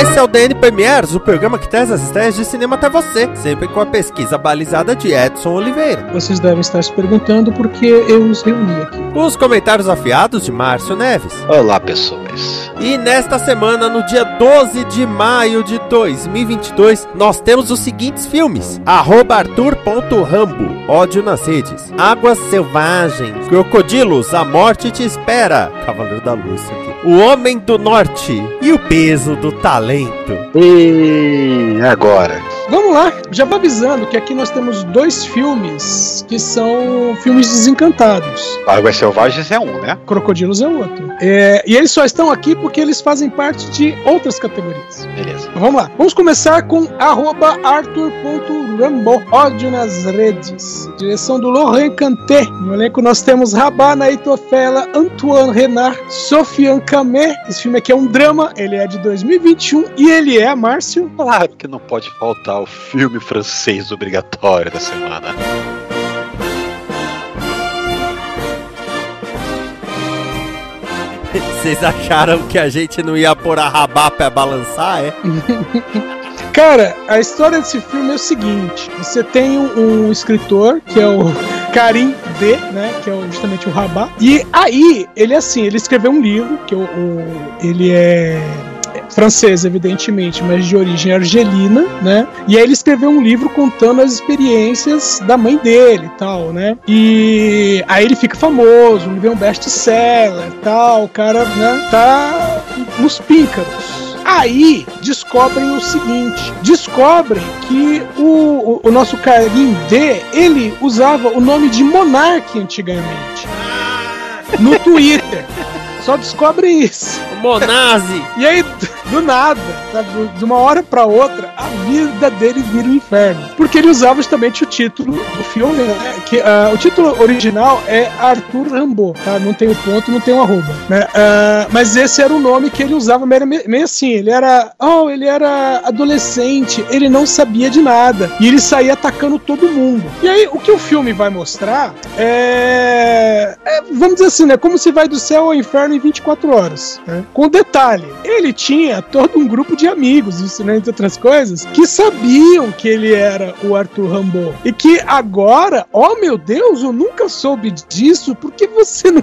Esse é o DN Premiers, o programa que traz as estreias de cinema até você, sempre com a pesquisa balizada de Edson Oliveira. Vocês devem estar se perguntando por que eu os reuni aqui. Os comentários afiados de Márcio Neves. Olá, pessoas. E nesta semana, no dia 12 de maio de 2022, nós temos os seguintes filmes: Arthur.rambo, ódio nas redes, Águas Selvagens, Crocodilos, A Morte Te Espera, Cavaleiro da Luz aqui, O Homem do Norte e O Peso do Talento. E agora? Vamos lá, já vou avisando que aqui nós temos dois filmes que são filmes desencantados. Águas Selvagens é um, né? Crocodilos é outro. É, e eles só estão aqui porque eles fazem parte de outras categorias. Beleza. Vamos lá. Vamos começar com arthur.rambo, ódio nas redes. Direção do Laurent Canté. No elenco nós temos Rabana Itofela, Antoine Renard, Sofiane Camé. Esse filme aqui é um drama, ele é de 2021 e ele é, Márcio... Claro que não pode faltar o filme francês obrigatório da semana. Vocês acharam que a gente não ia pôr a rabá pra balançar, é? Cara, a história desse filme é o seguinte: você tem um, um escritor que é o Karim D, né? Que é justamente o Rabá. E aí, ele é assim, ele escreveu um livro, que o, o ele é francês, evidentemente, mas de origem argelina, né? E aí ele escreveu um livro contando as experiências da mãe dele e tal, né? E aí ele fica famoso, ele vê um best-seller tal, o cara, né, tá nos píncaros. Aí descobrem o seguinte: descobrem que o, o, o nosso Karim D ele usava o nome de Monark antigamente no Twitter. Só descobre isso. Monazi! E aí, do nada, sabe, de uma hora pra outra, a vida dele vira um inferno. Porque ele usava justamente o título do filme, né? Que, uh, o título original é Arthur Rambo, tá? Não tem o ponto, não tem o arroba. Né? Uh, mas esse era o nome que ele usava meio, meio assim. Ele era. Oh, ele era adolescente, ele não sabia de nada. E ele saía atacando todo mundo. E aí, o que o filme vai mostrar é. é vamos dizer assim, né? Como se vai do céu ao inferno em 24 horas. Né? Com detalhe, ele tinha todo um grupo de amigos, isso né, entre outras coisas, que sabiam que ele era o Arthur Rambo. E que agora, oh meu Deus, eu nunca soube disso, por que você, não,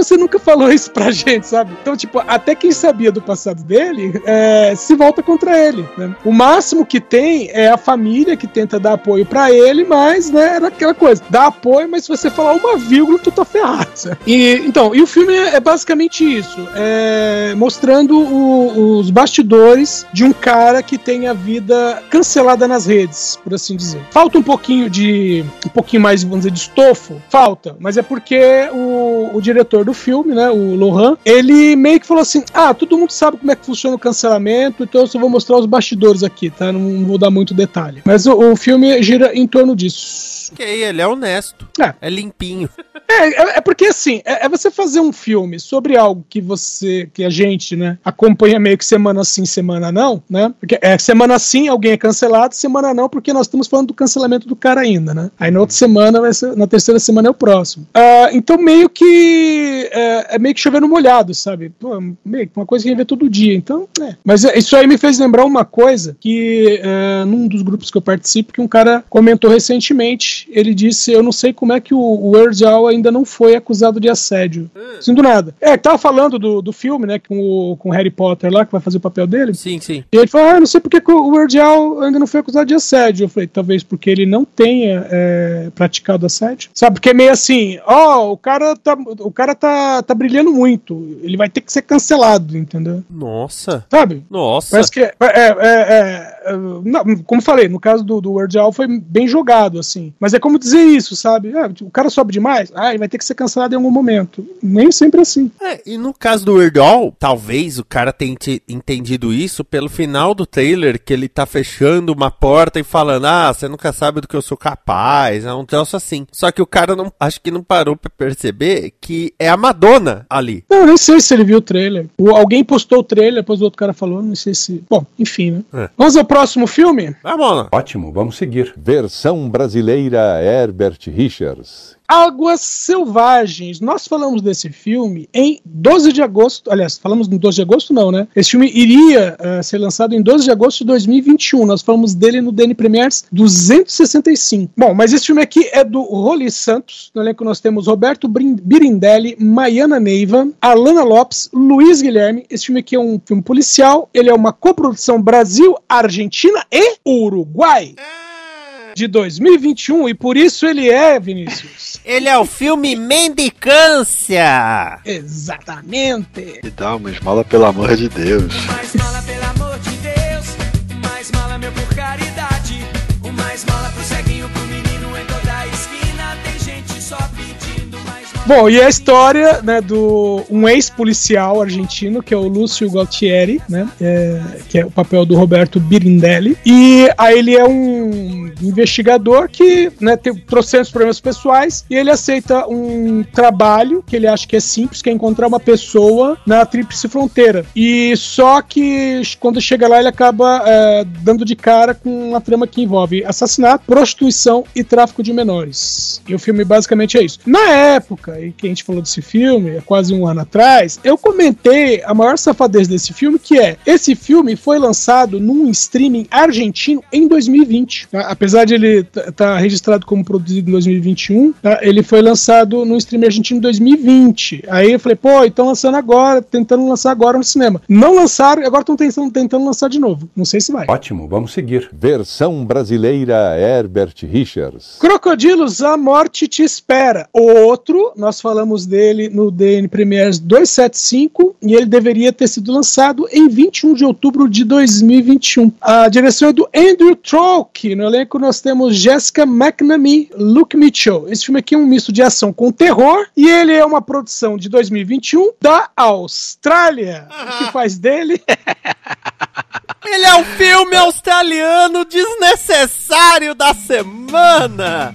você nunca falou isso pra gente, sabe? Então, tipo, até quem sabia do passado dele é, se volta contra ele. Né? O máximo que tem é a família que tenta dar apoio para ele, mas, né, era aquela coisa, dá apoio, mas se você falar uma vírgula, tu tá ferrado. Sabe? E, então, e o filme é basicamente isso. É, mostrando o, os bastidores de um cara que tem a vida cancelada nas redes, por assim dizer. Falta um pouquinho de. um pouquinho mais, vamos dizer, de estofo? Falta, mas é porque o, o diretor do filme, né, o Lohan, ele meio que falou assim: ah, todo mundo sabe como é que funciona o cancelamento, então eu só vou mostrar os bastidores aqui, tá? Não vou dar muito detalhe. Mas o, o filme gira em torno disso. Ok, ele é honesto. É. É limpinho. É, é, é porque assim, é, é você fazer um filme sobre algo que você, que a gente, né, acompanha meio que semana sim, semana não, né? Porque é semana sim, alguém é cancelado, semana não, porque nós estamos falando do cancelamento do cara ainda, né? Aí na outra semana, vai ser, na terceira semana é o próximo. Uh, então meio que é, é, meio que chovendo molhado, sabe? Pô, meio que uma coisa que a gente vê todo dia. Então, é. Mas isso aí me fez lembrar uma coisa que é, num dos grupos que eu participo, que um cara comentou recentemente tweet, ele disse: Eu não sei como é que o, o Al ainda não foi acusado de assédio. Assim, do nada. É, tava falando do, do filme, né, com o com Harry Potter lá, que vai fazer o papel dele. Sim, sim. E ele falou: Ah, não sei porque que o Weird Al ainda não foi acusado de assédio. Eu falei: Talvez porque ele não tenha é, praticado assédio. Sabe? Porque é meio assim: Ó, oh, o cara, tá, o cara tá, tá brilhando muito. Ele vai ter que ser cancelado, entendeu? Nossa. Sabe? Nossa. Parece que. É, é, é, é, não, como falei, no caso do, do Weird Al foi bem jogado, assim. Mas é como dizer isso, sabe? Ah, o cara sobe demais, ah, ele vai ter que ser cancelado em algum momento. Nem sempre assim. É, e no caso do Weird Al, talvez o cara tenha te- entendido isso pelo final do trailer, que ele tá fechando uma porta e falando, ah, você nunca sabe do que eu sou capaz, é um troço assim. Só que o cara não, acho que não parou pra perceber que é a Madonna ali. Não, eu nem sei se ele viu o trailer. O- alguém postou o trailer, depois o outro cara falou, não sei se. Bom, enfim, né? É. Vamos ao próximo filme? Vamos lá. Ótimo, vamos seguir. Versão brasileira Herbert Richards. Águas Selvagens. Nós falamos desse filme em 12 de agosto. Aliás, falamos em 12 de agosto, não, né? Esse filme iria eh, ser lançado em 12 de agosto de 2021. Nós falamos dele no DN Premiers 265. Bom, mas esse filme aqui é do Roli Santos. No elenco nós temos Roberto Birindelli, Maiana Neiva, Alana Lopes, Luiz Guilherme. Esse filme aqui é um filme policial. Ele é uma coprodução Brasil, Argentina e Uruguai. De 2021, e por isso ele é, Vinícius. Ele é o filme Mendicância. Exatamente. E dá uma esmola, pelo amor de Deus. mais mala, pelo amor de Deus. Mais mala, meu, por caridade. Bom, e a história né, do um ex-policial argentino, que é o Lúcio Galtieri, né, é, que é o papel do Roberto Birindelli. E aí ele é um investigador que né, tem trocentos problemas pessoais e ele aceita um trabalho que ele acha que é simples, que é encontrar uma pessoa na tríplice fronteira. E só que quando chega lá ele acaba é, dando de cara com uma trama que envolve assassinato, prostituição e tráfico de menores. E o filme basicamente é isso. Na época em que a gente falou desse filme, há quase um ano atrás, eu comentei a maior safadez desse filme, que é esse filme foi lançado num streaming argentino em 2020. tá? Apesar de ele estar registrado como produzido em 2021, tá? ele foi lançado num streaming argentino em 2020. Aí eu falei, pô, estão lançando agora, tentando lançar agora no cinema. Não lançaram e agora estão tentando, tentando lançar de novo. Não sei se vai. Ótimo, vamos seguir. Versão brasileira Herbert Richards. Crocodilos, a morte te espera. Outro, nós falamos dele no DN Premiers 275 e ele deveria ter sido lançado em 21 de outubro de 2021. A direção é do Andrew Trock. No elenco nós temos Jessica McNamee, Luke Mitchell. Esse filme aqui é um misto de ação com terror e ele é uma produção de 2021 da Austrália. O que faz dele? Ele é o filme australiano desnecessário da semana.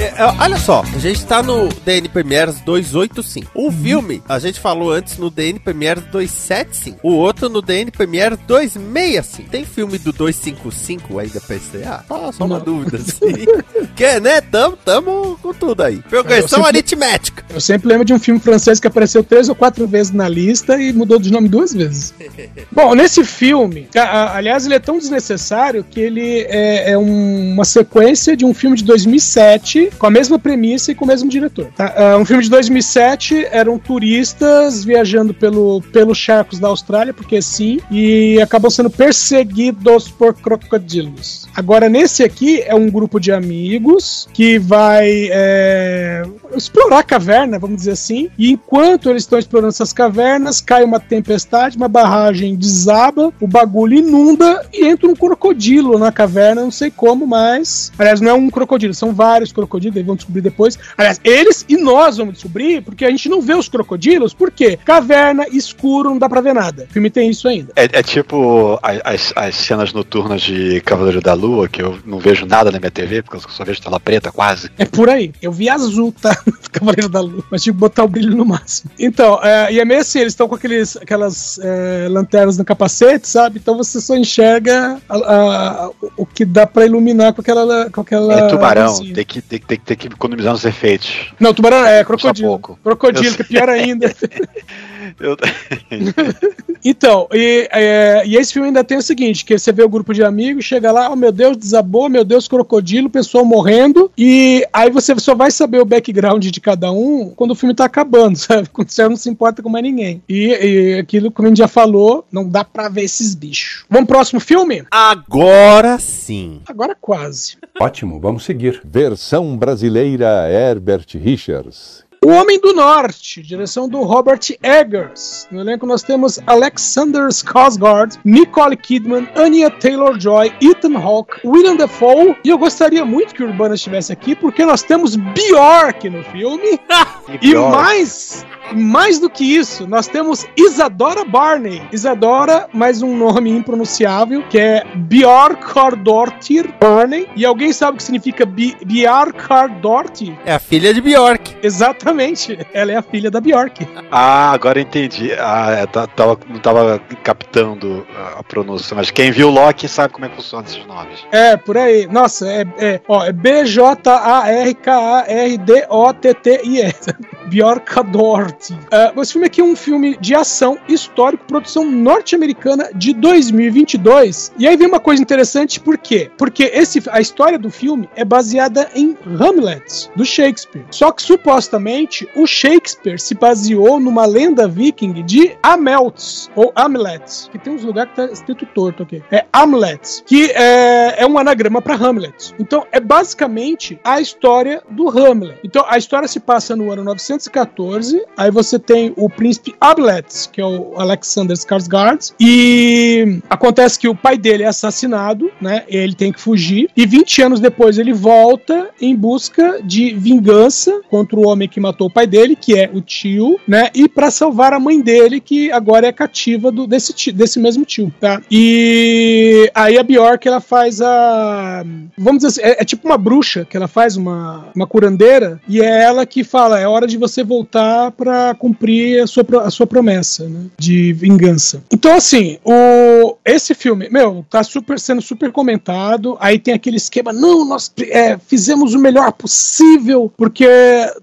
É, é, olha só, a gente tá no DN Premiers 285. Um filme, a gente falou antes no DN Premiers 275. O outro no DN Premiers 265. Tem filme do 255 ainda pra estrear? Ah, só uma Não. dúvida, assim. que, né? Tamo, tamo com tudo aí. Progressão Eu sempre- aritmética. Eu sempre lembro de um filme francês que apareceu três ou quatro vezes na lista e mudou de nome duas vezes. Bom, nesse filme, a- a- aliás, ele é tão desnecessário que ele é, é um- uma sequência de um filme de 2007 com a mesma premissa e com o mesmo diretor. tá? Ah, um filme de 2007 eram turistas viajando pelo, pelos charcos da Austrália, porque sim, e acabam sendo perseguidos por crocodilos. Agora, nesse aqui é um grupo de amigos que vai é, explorar a caverna, vamos dizer assim, e enquanto eles estão explorando essas cavernas, cai uma tempestade, uma barragem desaba, o bagulho inunda e entra um crocodilo na caverna, não sei como, mas. Aliás, não é um crocodilo, são vários crocodilos, eles vão descobrir depois. Aliás, eles e nós vamos descobrir, porque a gente não vê os crocodilos, porque caverna, escuro, não dá pra ver nada. O filme tem isso ainda. É, é tipo a- as, as cenas noturnas de Cavaleiro da Lua, que eu não vejo nada na minha TV, porque eu só vejo tela preta quase. É por aí. Eu vi azul, tá? Cavaleiro da Lua. Mas tinha que botar o brilho no máximo. Então, é, e é meio assim, eles estão com aqueles, aquelas é, lanternas no capacete, sabe? Então você só enxerga a- a- o que dá pra iluminar com aquela. Com aquela É tubarão, luzinha. tem que, tem, que- tem, que- tem que economizar nos efeitos. Não, tubarão é Só crocodilo. pouco. Crocodilo, que é pior ainda. Eu- Então, e, é, e esse filme ainda tem o seguinte: que você vê o grupo de amigos, chega lá, oh meu Deus, desabou, meu Deus, crocodilo, pessoa morrendo, e aí você só vai saber o background de cada um quando o filme tá acabando, sabe? Quando você não se importa com mais ninguém. E, e aquilo, como a gente já falou, não dá pra ver esses bichos. Vamos pro próximo filme? Agora sim. Agora quase. Ótimo, vamos seguir. Versão brasileira Herbert Richards. O Homem do Norte, direção do Robert Eggers. No elenco nós temos Alexander Skarsgård, Nicole Kidman, Anya Taylor-Joy, Ethan Hawke, William Dafoe. E eu gostaria muito que o Urbana estivesse aqui, porque nós temos Bjork no filme. E pior, mais, mais do que isso, nós temos Isadora Barney. Isadora, mais um nome impronunciável, que é Bjorkardortir Barney. E alguém sabe o que significa Bjorkardortir? É a filha de Bjork. Exatamente. Ela é a filha da Bjork. Ah, agora entendi. Ah, é, tá- tava, não tava captando a, a pronúncia, mas quem viu Loki sabe como é que funciona esses nomes. É, por aí. Nossa, é, é, ó, é B-J-A-R-K-A-R-D-O-T-T-I-E. Bjorkadort. Uh, esse filme aqui é um filme de ação histórico, produção norte-americana de 2022. E aí vem uma coisa interessante, por quê? Porque esse, a história do filme é baseada em Hamlet, do Shakespeare. Só que supostamente o Shakespeare se baseou numa lenda viking de Amelts, ou Amlet, que tem uns lugares que tá escrito torto aqui. É Amlet, que é, é um anagrama para Hamlet. Então é basicamente a história do Hamlet. Então a história se passa no ano 914, aí você tem o príncipe Hamlet, que é o Alexander Skarsgård, e acontece que o pai dele é assassinado, né? Ele tem que fugir, e 20 anos depois ele volta em busca de vingança contra o homem que matou o pai dele, que é o tio, né? E para salvar a mãe dele, que agora é cativa do, desse, tio- desse mesmo tio, tá? E aí a Bjork ela faz a. Vamos dizer assim, é, é tipo uma bruxa que ela faz, uma, uma curandeira, e é ela que fala: é hora de você voltar para cumprir a sua, a sua promessa, né? De vingança. Então, assim, o, esse filme, meu, tá super sendo super comentado. Aí tem aquele esquema: não, nós é, fizemos o melhor possível, porque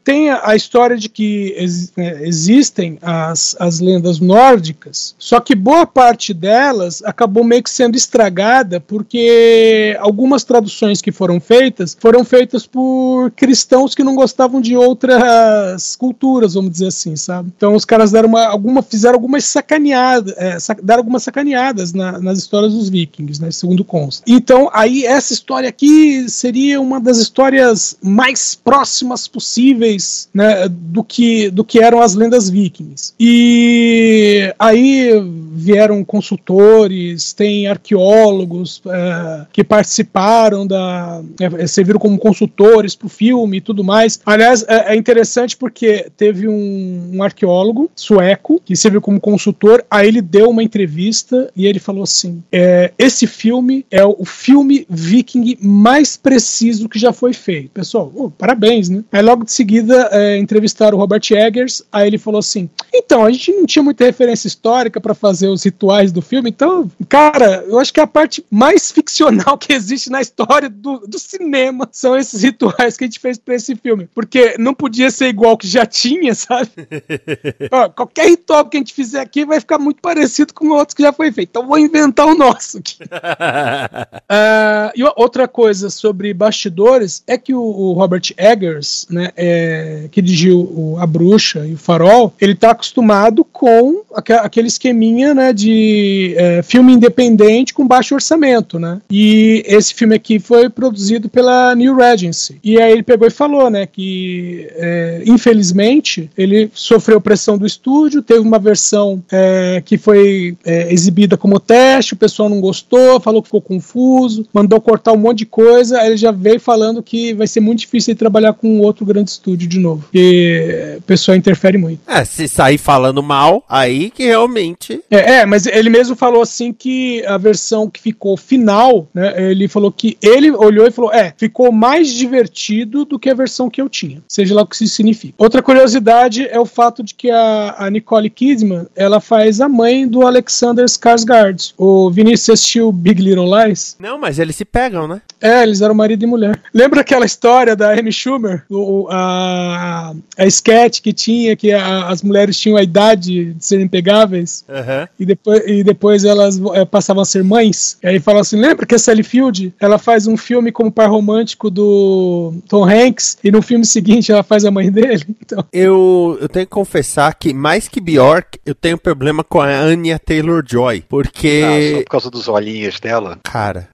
tem a, história de que ex- é, existem as, as lendas nórdicas, só que boa parte delas acabou meio que sendo estragada porque algumas traduções que foram feitas foram feitas por cristãos que não gostavam de outras culturas, vamos dizer assim, sabe? Então os caras deram uma, alguma, fizeram algumas sacaneadas, é, sac- deram algumas sacaneadas na- nas histórias dos vikings, né? Segundo consta. Então aí essa história aqui seria uma das histórias mais próximas possíveis, né? Do que, do que eram as lendas vikings. E aí vieram consultores, tem arqueólogos é, que participaram da. É, serviram como consultores para o filme e tudo mais. Aliás, é, é interessante porque teve um, um arqueólogo sueco que serviu como consultor, aí ele deu uma entrevista e ele falou assim: é, esse filme é o filme viking mais preciso que já foi feito. Pessoal, oh, parabéns, né? Aí logo de seguida é, entrevistaram o Robert Eggers, aí ele falou assim: então, a gente não tinha muita referência histórica para fazer os rituais do filme, então, cara, eu acho que a parte mais ficcional que existe na história do, do cinema são esses rituais que a gente fez pra esse filme. Porque não podia ser igual que já tinha, sabe? Ó, qualquer ritual que a gente fizer aqui vai ficar muito parecido com outros que já foi feito. Então vou inventar o nosso aqui. Ah, e outra coisa sobre bastidores é que o, o Robert Eggers, né, é, que dirigiu o- A Bruxa e o Farol, ele tá acostumado com aque- aquele esqueminha né, de é, filme independente com baixo orçamento, né? E esse filme aqui foi produzido pela New Regency. E aí ele pegou e falou, né, que é, infelizmente ele sofreu pressão do estúdio, teve uma versão é, que foi é, exibida como teste teste, o pessoal não gostou, falou que ficou confuso, mandou cortar um monte de coisa, aí ele já veio falando que vai ser muito difícil ele trabalhar com outro grande estúdio de novo, porque o pessoal interfere muito. É, se sair falando mal, aí que realmente. É, é, mas ele mesmo falou assim que a versão que ficou final, né, ele falou que ele olhou e falou, é, ficou mais divertido do que a versão que eu tinha, seja lá o que isso significa. Outra curiosidade é o fato de que a, a Nicole Kidman, ela faz a mãe do Alexander Skarsgård. O Vinícius assistiu Big Little Lies? Não, mas eles se pegam, né? É, eles eram marido e mulher. Lembra aquela história da Amy Schumer? O, a, a sketch que tinha, que a- as mulheres tinham a idade de serem pegáveis Aham. e depois, e depois elas eh, passavam a ser mães. E aí fala assim: lembra que a Sally Field ela faz um filme como par romântico do Tom Hanks e no filme seguinte ela faz a mãe dele? Então, Eu, eu tenho que confessar que, mais que Bjork, eu tenho problema com a Anya Ah, só por causa dos olhinhos dela. cara...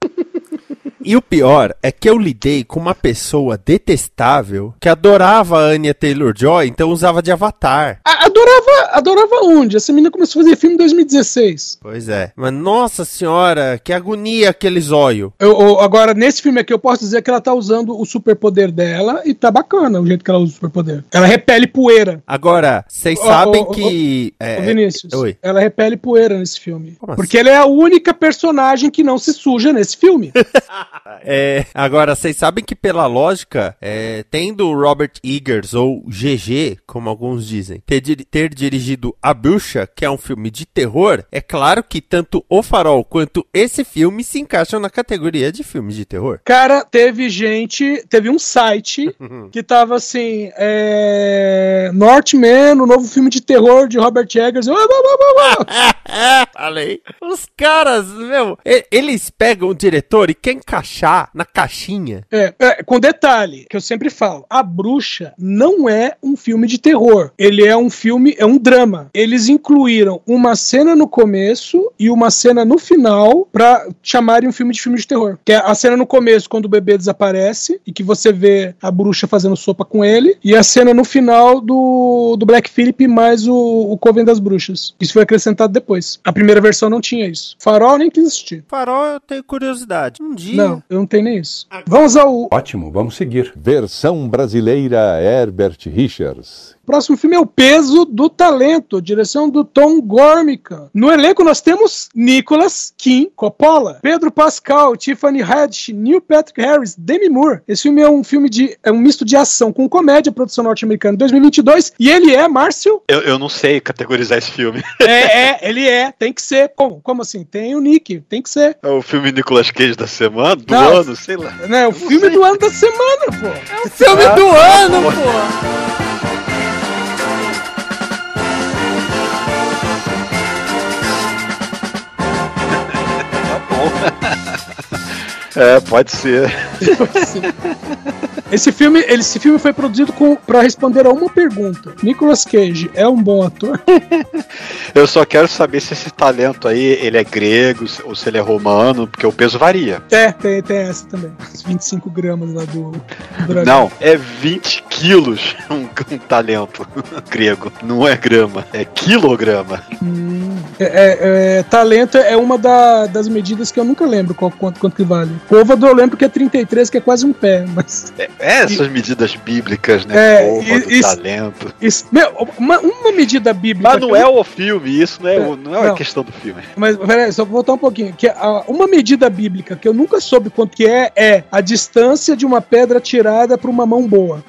E o pior é que eu lidei com uma pessoa detestável que adorava a Anya Taylor-Joy, então usava de avatar. a- adorava, adorava onde? Essa menina começou a fazer filme em 2016. Pois é. Mas nossa senhora, que agonia aquele zóio. Eu, eu- agora, nesse filme aqui, eu posso dizer que ela tá usando o superpoder dela e tá bacana o jeito que ela usa o superpoder. Ela repele poeira. Agora, vocês sabem que... Ô, é, Vinícius, Oi. ela repele poeira nesse filme. Como Porque ela é a única personagem que não se suja nesse filme. É, agora, vocês sabem que pela lógica, é, tendo Robert Eggers, ou GG, como alguns dizem, ter, ter dirigido A Bruxa, que é um filme de terror, é claro que tanto O Farol quanto esse filme se encaixam na categoria de filmes de terror. Cara, teve gente, teve um site que tava assim, é, Northman, o novo filme de terror de Robert Eggers. Falei. Os caras, meu, eles pegam o diretor e querem encaixar na caixinha. É, é, com detalhe, que eu sempre falo, A Bruxa não é um filme de terror. Ele é um filme, é um drama. Eles incluíram uma cena no começo e uma cena no final pra chamarem um filme de filme de terror. Que é a cena no começo, quando o bebê desaparece e que você vê a bruxa fazendo sopa com ele, e a cena no final do, do Black Phillip mais o, o Coven das Bruxas. Isso foi acrescentado depois. A primeira versão não tinha isso. Farol nem quis assistir. Farol, eu tenho curiosidade. Um dia. Não, eu não tenho nem isso. Vamos ao Ótimo, vamos seguir. Versão brasileira Herbert Richards. Próximo filme é O Peso do Talento, direção do Tom Gormican. No elenco nós temos Nicholas Kim Coppola, Pedro Pascal, Tiffany Haddish, Neil Patrick Harris, Demi Moore. Esse filme é um filme de é um misto de ação com comédia, produção norte-americana de 2022, e ele é Márcio. Eu, eu não sei categorizar esse filme. É, é, ele é, tem que ser. Como? Como assim? Tem o Nick, tem que ser. É o filme Nicolas Cage da semana, do Não. ano, sei lá. Né? O filme do ano da semana, pô. Filme do ano, pô! É, pode ser. Esse filme, esse filme foi produzido para responder a uma pergunta. Nicolas Cage é um bom ator? Eu só quero saber se esse talento aí, ele é grego ou se ele é romano, porque o peso varia. É, tem, tem essa também. Os 25 gramas lá do, do. Não, é 20 quilos um, um talento grego. Não é grama, é quilograma. Hum, é, é- é, talento é uma da- das medidas que eu nunca lembro qual, quanto, quanto que vale. Côvado eu lembro que é 33, que é quase um pé, mas. É, é essas medidas bíblicas, né? É, Porra, do e- isso- talento. Isso, meu, uma, uma medida bíblica. Mas não é o filme, isso não é, o- não é a Não. questão do filme. Mas, peraí, só voltar um pouquinho. Que a- uma medida bíblica que eu nunca soube quanto que é, é a distância de uma pedra tirada para uma mão boa.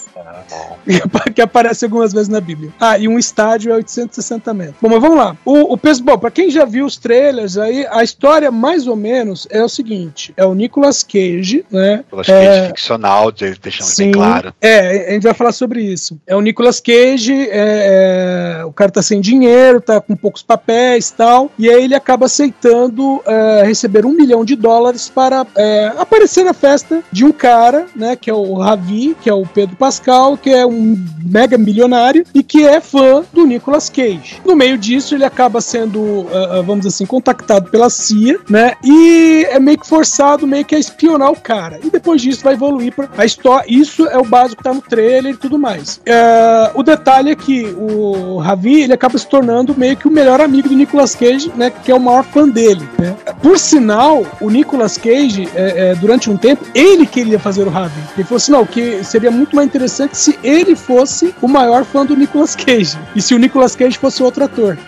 que aparece algumas vezes na Bíblia. Ah, e um estádio é 860 metros. Bom, mas vamos lá. O, o peso, bom, pra quem já viu os trailers aí, a história mais ou menos é o seguinte: é o Nicolas Cage, né? Nicolas Cage É, ficcional, de- deixando Sim, bem claro. É, a gente vai falar sobre isso. É o Nicolas Cage, é, é, o cara tá sem dinheiro, tá com poucos papéis e tal, e aí ele acaba aceitando é, receber um milhão de dólares para é, aparecer na festa de um cara, né, que é o Ravi, que é o Pedro Pascal, que é um mega milionário e que é fã do Nicolas Cage. No meio disso, ele acaba sendo ah, vamos dizer assim, contactado pela CIA, né? E é meio que forçado, meio que a espionar o cara. E depois disso vai evoluir pra a história. Isso é o básico que tá no trailer e tudo mais. Ah, o detalhe é que o Ravi, ele acaba se tornando meio que o melhor amigo do Nicolas Cage, né? Que é o maior fã dele, né? Por sinal, o Nicolas Cage, é, é, durante um tempo, ele queria fazer o Ravi. Ele falou assim, não, que seria muito mais interessante se ele fosse o maior fã do Nicolas Cage. E se o Nicolas Cage fosse outro ator.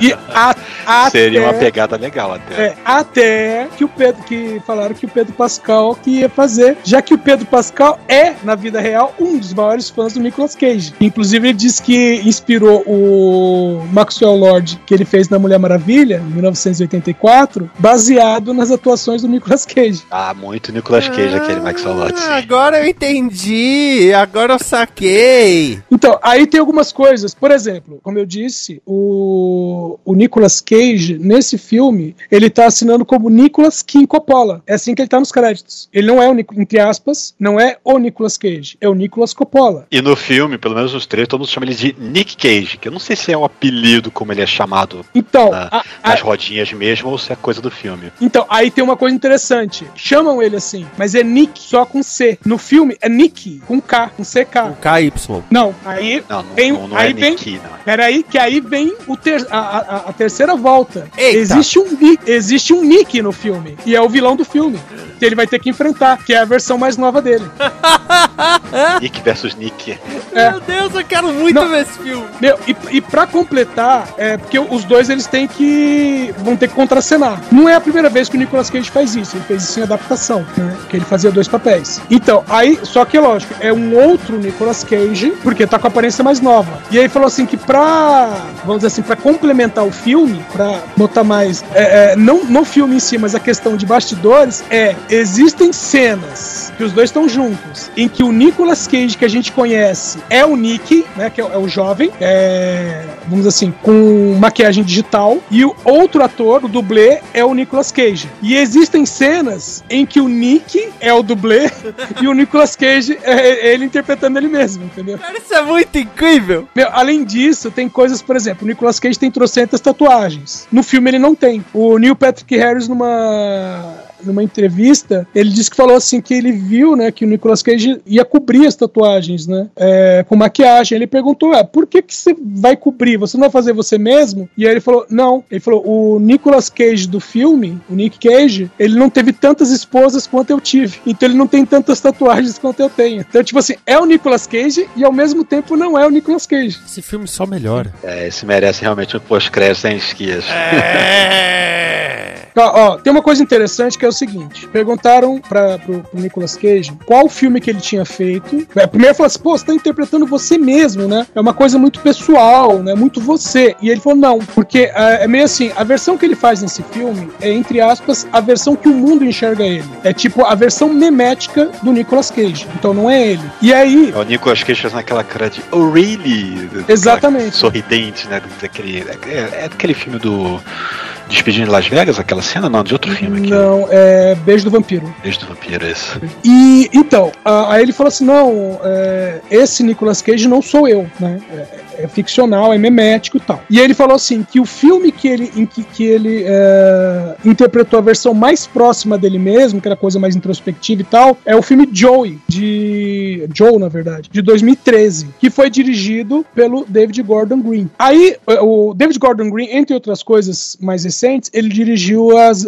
E a, até, Seria uma pegada legal até. é, até que o Pedro que falaram que o Pedro Pascal que ia fazer, já que o Pedro Pascal é na vida real um dos maiores fãs do Nicolas Cage. Inclusive ele disse que inspirou o Maxwell Lord que ele fez na Mulher Maravilha em 1984, baseado nas atuações do Nicolas Cage. Ah, muito Nicolas Cage aquele Max Lotz. Ah, agora eu entendi. Agora eu saquei. Então, aí tem algumas coisas. Por exemplo, como eu disse, o, o Nicolas Cage, nesse filme, ele tá assinando como Nicolas King Coppola. É assim que ele tá nos créditos. Ele não é o, entre aspas, não é o Nicolas Cage, é o Nicolas Coppola. E no filme, pelo menos nos três, todo mundo chama ele de Nick Cage, que eu não sei se é um apelido como ele é chamado Então, na- a- a- nas rodinhas mesmo ou se é coisa do filme. então, aí tem uma coisa interessante. Chamam ele assim, mas é Nick só com C. No filme é Nick com K, com CK. O KY. Não, aí Não, não, Tem- não, não aí é vem- Nick, não. Peraí, que aí vem o ter- a, a- a terceira volta. Eita. Existe um, existe um Nick no filme. E é o vilão do filme. Que ele vai ter que enfrentar, que é a versão mais nova dele. Nick versus Nick. É. Meu Deus, eu quero muito Não. ver esse filme. Meu, e, e pra completar, é porque os dois eles têm que. vão ter que contracenar. Não é a primeira vez que o Nicolas Cage faz isso. Ele fez isso em adaptação, né? Que ele fazia dois papéis. Então, aí, só que lógico, é um outro Nicolas Cage, porque tá com a aparência mais nova. E aí falou assim que pra. Vamos dizer assim, pra complementar o filme, pra botar mais. é, é, não no filme em si, mas a questão de bastidores, é. Existem cenas que os dois estão juntos, em que o Nicolas Cage que a gente conhece é o Nick, né? Que é, o- é o jovem, é, vamos dizer assim, com maquiagem digital, e o outro ator, o dublê, é o Nicolas Cage. E existem cenas em que o Nick é o dublê e o Nicolas Cage é ele interpretando ele mesmo, entendeu? Cara, isso é muito incrível. Meu, além disso, tem coisas, por exemplo, o Nicolas Cage tem trocentas tatuagens. No filme ele não tem. O Neil Patrick Harris, numa numa entrevista, ele disse que falou assim que ele viu, né, que o Nicolas Cage ia cobrir as tatuagens, né, é, com maquiagem. Ele perguntou, ah, por que que você vai cobrir? Você não vai fazer você mesmo? E aí ele falou, não. Ele falou, o Nicolas Cage do filme, o Nick Cage, ele não teve tantas esposas quanto eu tive. Então ele não tem tantas tatuagens quanto eu tenho. Então, tipo assim, é o Nicolas Cage e ao mesmo tempo não é o Nicolas Cage. Esse filme só melhora. É, esse merece realmente um pós-crédito sem esquias. É. Ó, ó, tem uma coisa interessante que é o seguinte: perguntaram pra, pro, pro Nicolas Cage qual filme que ele tinha feito. É, primeiro falou assim: pô, você tá interpretando você mesmo, né? É uma coisa muito pessoal, né? Muito você. E ele falou: não, porque é, é meio assim: a versão que ele faz nesse filme é, entre aspas, a versão que o mundo enxerga ele. É tipo a versão memética do Nicolas Cage. Então não é ele. E aí. É o Nicolas Cage fazendo aquela cara de Oh really? Exatamente. Sorridente, né? Daquele, é, é daquele filme do Despedindo de Las Vegas, aquela cena? Não, de outro filme aqui. Não, é Beijo do Vampiro. Beijo do Vampiro, esse. E então, aí ele falou assim: não, é, esse Nicolas Cage não sou eu, né? É, é ficcional, é memético e tal. E ele falou assim: que o filme que ele, em que, que ele é, interpretou a versão mais próxima dele mesmo, que era coisa mais introspectiva e tal, é o filme Joey, de. Joe, na verdade, de 2013, que foi dirigido pelo David Gordon Green. Aí, o David Gordon Green, entre outras coisas mais recentes, ele dirigiu as,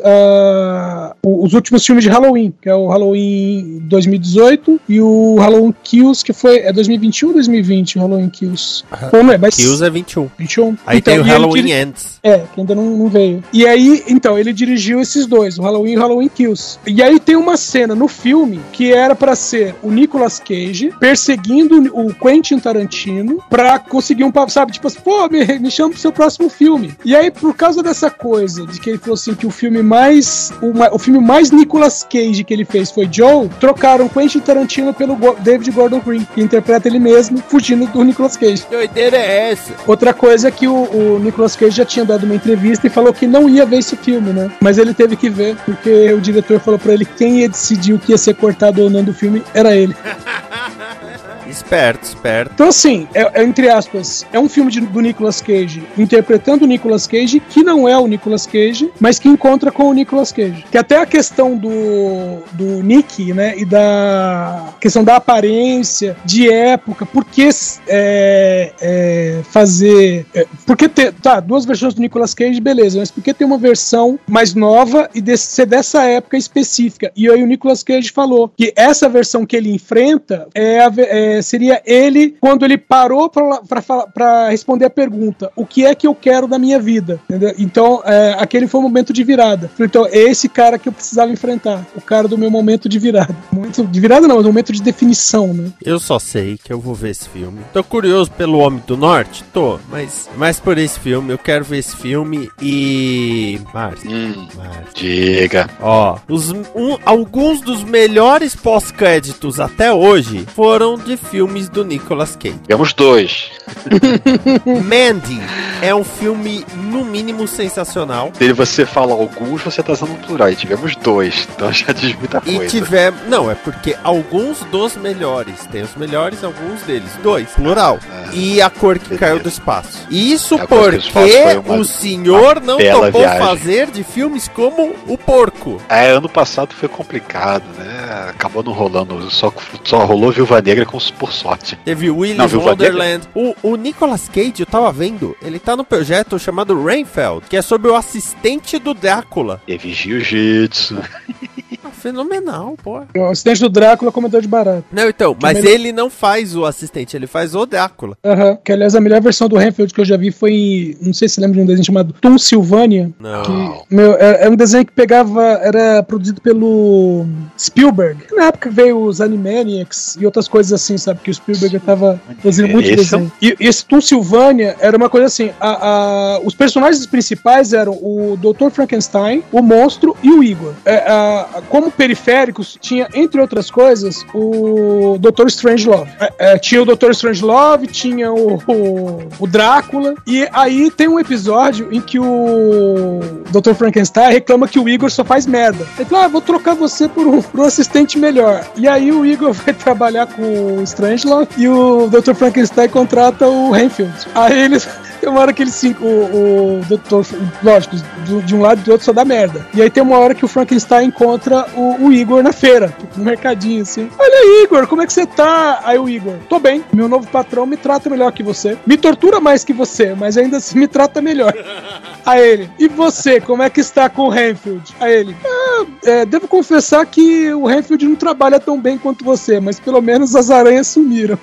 o- os últimos filmes de Halloween, que é o Halloween 2018 e o Halloween Kills, que foi. É 2021 ou 2020 o Halloween Kills? Não é? Mas, Kills é 21. 21. Aí Então, tem o Halloween diri- Ends. é, que ainda não, não veio. E aí, então, ele dirigiu esses dois, o Halloween e o Halloween Kills. E aí tem uma cena no filme que era pra ser o Nicolas Cage perseguindo o Quentin Tarantino pra conseguir um papo, sabe? Tipo assim, pô, me, me chama pro seu próximo filme. E aí, por causa dessa coisa, de que ele falou assim que o filme mais. O, o filme mais Nicolas Cage que ele fez foi Joe, trocaram Quentin Tarantino pelo Go- David Gordon Green, que interpreta ele mesmo fugindo do Nicolas Cage. Que doideira é essa? Outra coisa é que o, o Nicolas Cage já tinha dado uma entrevista e falou que não ia ver esse filme, né? Mas ele teve que ver, porque o diretor falou pra ele que quem ia decidir o que ia ser cortado ou não do filme era ele. Esperto, esperto. Então, assim, é, é, entre aspas, é um filme de- do Nicolas Cage interpretando o Nicolas Cage, que não é o Nicolas Cage, mas que encontra com o Nicolas Cage. Que até a questão do, do Nick, né, e da questão da aparência, de época, por que é, é, fazer. É, por que ter. Tá, duas versões do Nicolas Cage, beleza, mas por que ter uma versão mais nova e desse- ser dessa época específica? E aí o Nicolas Cage falou que essa versão que ele enfrenta é a é, seria ele quando ele parou para responder a pergunta: o que é que eu quero da minha vida? Entendeu? Então, é, aquele foi o momento de virada. Então, é esse cara que eu precisava enfrentar, o cara do meu momento de virada. Momento de virada não, mas momento de definição, né? Eu só sei que eu vou ver esse filme. Tô curioso pelo Homem do Norte? Tô, mas mais por esse filme. Eu quero ver esse filme e. Márcio, Hum, Márcio. diga. Ó, os, um- alguns dos melhores pós-créditos até hoje foram de filmes do Nicolas Cage. Tivemos dois. Mandy é um filme, no mínimo, sensacional. Se você fala alguns, você tá usando um plural. E tivemos dois. Então já diz muita E coisa. tivemos. Não, é porque alguns dos melhores. Tem os melhores, alguns deles. Dois, plural. E a cor que Beleza. caiu do espaço. Isso A Cor que porque uma- o senhor não topou viagem. fazer de filmes como O Porco. É, ano passado foi complicado, né? Acabou não rolando. Só, só rolou Viúva Negra com, por sorte. Teve Willy's Não, Wonderland. O, o Nicolas Cage, eu tava vendo, ele tá no projeto chamado Rainfeld, que é sobre o assistente do Drácula. Teve Jiu-Jitsu. Ah, fenomenal, pô. O acidente do Drácula, comedor de barato. Não, então, mas melhor- ele não faz o assistente, ele faz o Drácula. Aham. Que aliás a melhor versão do Renfield que eu já vi foi em. Não sei se você lembra de um desenho chamado Tom Sylvania. Não. Que, meu, é, é um desenho que pegava. Era produzido pelo Spielberg. Na época veio os Animaniacs e outras coisas assim, sabe? Que o Spielberg tava produzindo muito Esse é desenho. E esse Tom Sylvania era uma coisa assim: a- a- os personagens principais eram o Dr. Frankenstein, o monstro e o Igor. É, a- como periféricos, tinha, entre outras coisas, o Dr. Strangelove. É, é, tinha o Dr. Strangelove, tinha o, o, o Drácula, e aí tem um episódio em que o Dr. Frankenstein reclama que o Igor só faz merda. Ele fala, ah, vou trocar você por um, por um assistente melhor. E aí o Igor vai trabalhar com o Strangelove e o Dr. Frankenstein contrata o Renfield. Aí eles tem uma hora que eles se. O, o doutor. Lógico, do- de um lado e do outro só dá merda. E aí tem uma hora que o Frankenstein encontra o, o Igor na feira, no mercadinho, assim. Olha, Igor, como é que você tá? Aí o Igor, tô bem. Meu novo patrão me trata melhor que você. Me tortura mais que você, mas ainda assim me trata melhor. Aí ele, e você, como é que está com o Renfield? Aí ele, ah, é, devo confessar que o Renfield não trabalha tão bem quanto você, mas pelo menos as aranhas sumiram.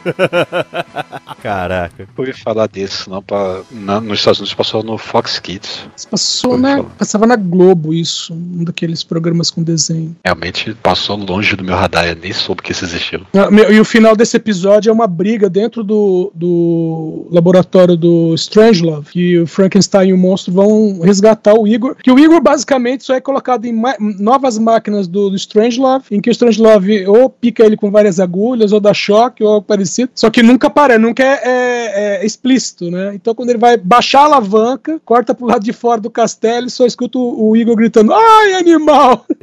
Caraca. Eu ouvi falar disso, não, pra, na, nos Estados Unidos passou no Fox Kids. Passou na, falar. passava na Globo isso, um daqueles programas com desenho. Realmente passou longe do meu radar, eu nem soube que isso existiu. Ah, E o final desse episódio é uma briga dentro do, do laboratório do Strangelove, que o Frankenstein e o monstro vão resgatar o Igor. Que o Igor basicamente só é colocado em novas máquinas do, do Strangelove, em que o Strangelove ou pica ele com várias agulhas, ou dá choque, ou algo parecido. Só que nunca para, nunca é, é- é explícito, né? Então quando ele vai baixar a alavanca, corta pro lado de fora do castelo e só escuta o, o Igor gritando: Ai, animal!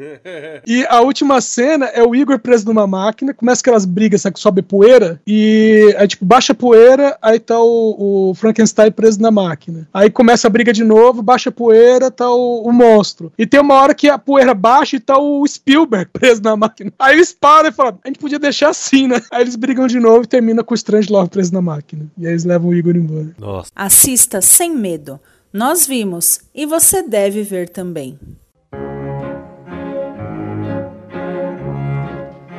E a última cena é o Igor preso numa máquina, começa aquelas brigas, sabe, que sobe poeira, e aí, tipo, baixa a poeira, aí tá o, o Frankenstein preso na máquina. Aí começa a briga de novo, baixa a poeira, tá o, o monstro. E tem uma hora que a poeira baixa e tá o Spielberg preso na máquina. Aí eles param e falam, a gente podia deixar assim, né? Aí eles brigam de novo e termina com o Strangelove preso na máquina. E aí eles levam o Igor embora. Nossa. Assista sem medo. Nós vimos e você deve ver também.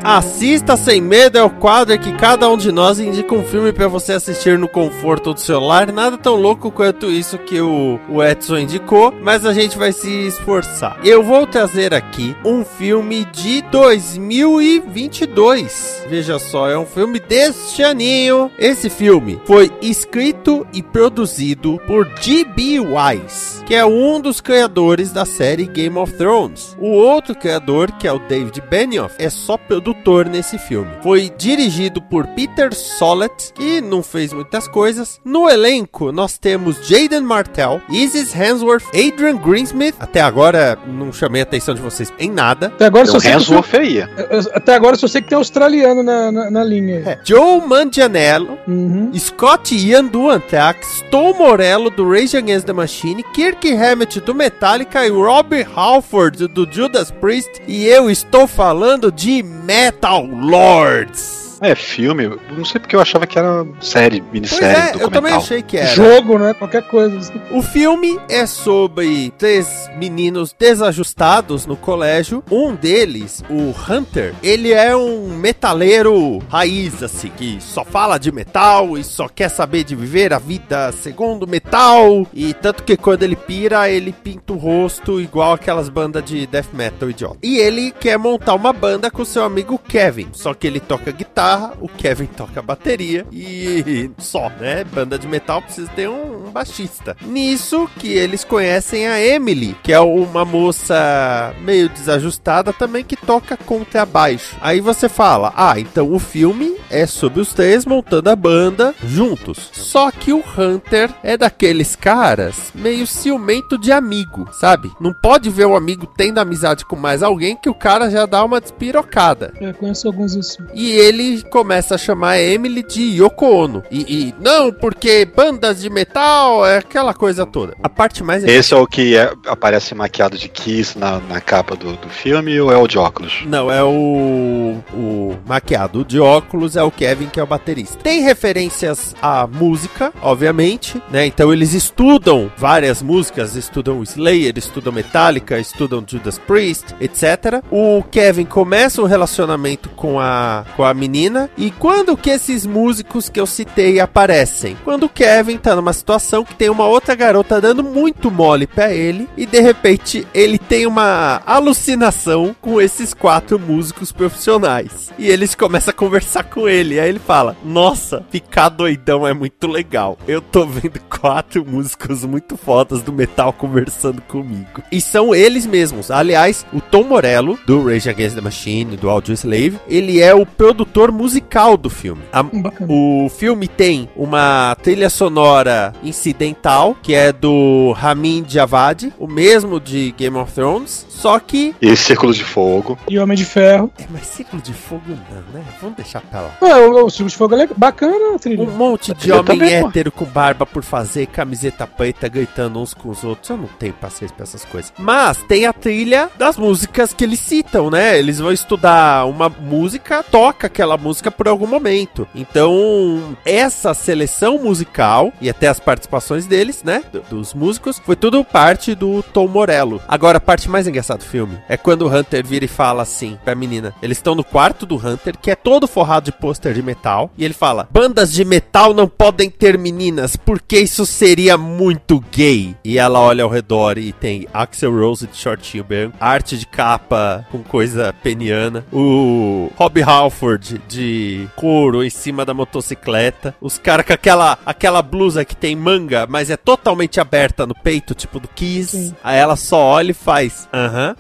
Assista Sem Medo é o quadro que cada um de nós indica um filme pra você assistir no conforto do celular. Nada tão louco quanto isso que o, o Edson indicou, mas a gente vai se esforçar. Eu vou trazer aqui um filme de 2022. Veja só, é um filme deste aninho. Esse filme foi escrito e produzido por D.B. Wise, que é um dos criadores da série Game of Thrones. O outro criador, que é o David Benioff, é só produtor produtor nesse filme. Foi dirigido por Peter Sollett, que não fez muitas coisas. No elenco, nós temos Jaden Martell, Isis Hansworth, Adrian Greensmith. Até agora, não chamei a atenção de vocês em nada. Até agora Tem só sei que, Hemsworth eu- até agora só sei que tem australiano na, na, na linha. É, Joe Manganiello, Uhum. Scott Ian do Anthrax, Tom Morello do Rage Against the Machine, Kirk Hammett do Metallica e Rob Halford do Judas Priest. E eu estou falando de Metal Lords. É filme, não sei porque eu achava que era série, Pois minissérie, é, eu também documental. achei que era. Jogo, né? Qualquer coisa. O filme é sobre três meninos desajustados no colégio. Um deles, o Hunter, ele é um metaleiro raiz, assim, que só fala de metal e só quer saber de viver a vida segundo metal. E tanto que quando ele pira, ele pinta o rosto igual aquelas bandas de death metal idiota. E ele quer montar uma banda com seu amigo Kevin. Só que ele toca guitarra, o Kevin toca bateria e só, né? Banda de metal precisa ter um, um baixista. Nisso que eles conhecem a Emily, que é uma moça meio desajustada também que toca contrabaixo. Aí você fala: "Ah, então o filme é sobre os três montando a banda juntos". Só que o Hunter é daqueles caras meio ciumento de amigo, sabe? Não pode ver o amigo tendo amizade com mais alguém que o cara já dá uma despirocada. Eu conheço alguns assim. E ele começa a chamar a Emily de Yoko Ono. E, e, não, porque bandas de metal é aquela coisa toda. A parte mais Esse é o que é- aparece maquiado de Kiss na, na capa do, do filme ou é o de óculos? Não, é o, o maquiado de óculos, é o Kevin, que é o baterista. Tem referências à música, obviamente, né? Então eles estudam várias músicas, estudam Slayer, estudam Metallica, estudam Judas Priest, etc. O Kevin começa um relacionamento com a, com a menina. E quando que esses músicos que eu citei aparecem? Quando o Kevin tá numa situação que tem uma outra garota dando muito mole pra ele. E de repente ele tem uma alucinação com esses quatro músicos profissionais. E eles começam a conversar com ele. Aí ele fala: Nossa, ficar doidão é muito legal. Eu tô vendo quatro músicos muito fodas do metal conversando comigo. E são eles mesmos. Aliás, o Tom Morello, do Rage Against the Machine, do Audio Slave, ele é o produtor musical do filme. A- o filme tem uma trilha sonora incidental, que é do Ramin Djawadi, o mesmo de Game of Thrones, só que... E Círculo de Fogo. E Homem de Ferro. É, mas Ciclo de Fogo não, né? Vamos deixar pra lá. Ah, o, o Círculo de Fogo é legal. bacana a trilha. Um monte de homem também, pô. hétero com barba por fazer, camiseta preta, gritando uns com os outros. Eu não tenho paciência pra essas coisas. Mas tem a trilha das músicas que eles citam, né? Eles vão estudar uma música, toca aquela música por algum momento. Então, essa seleção musical e até as participações deles, né? do- dos músicos, foi tudo parte do Tom Morello. Agora, a parte mais engraçada do filme é quando o Hunter vira e fala assim pra menina. Eles estão no quarto do Hunter, que é todo forrado de pôster de metal, e ele fala: Bandas de metal não podem ter meninas, porque isso seria muito gay. E ela olha ao redor e tem Axel Rose de shortinho branco, arte de capa com coisa peniana, o Rob Halford de couro em cima da motocicleta, os caras com aquela, aquela blusa que tem manga, mas é totalmente aberta no peito, tipo do Kiss. Sim. Aí ela só olha e faz, aham.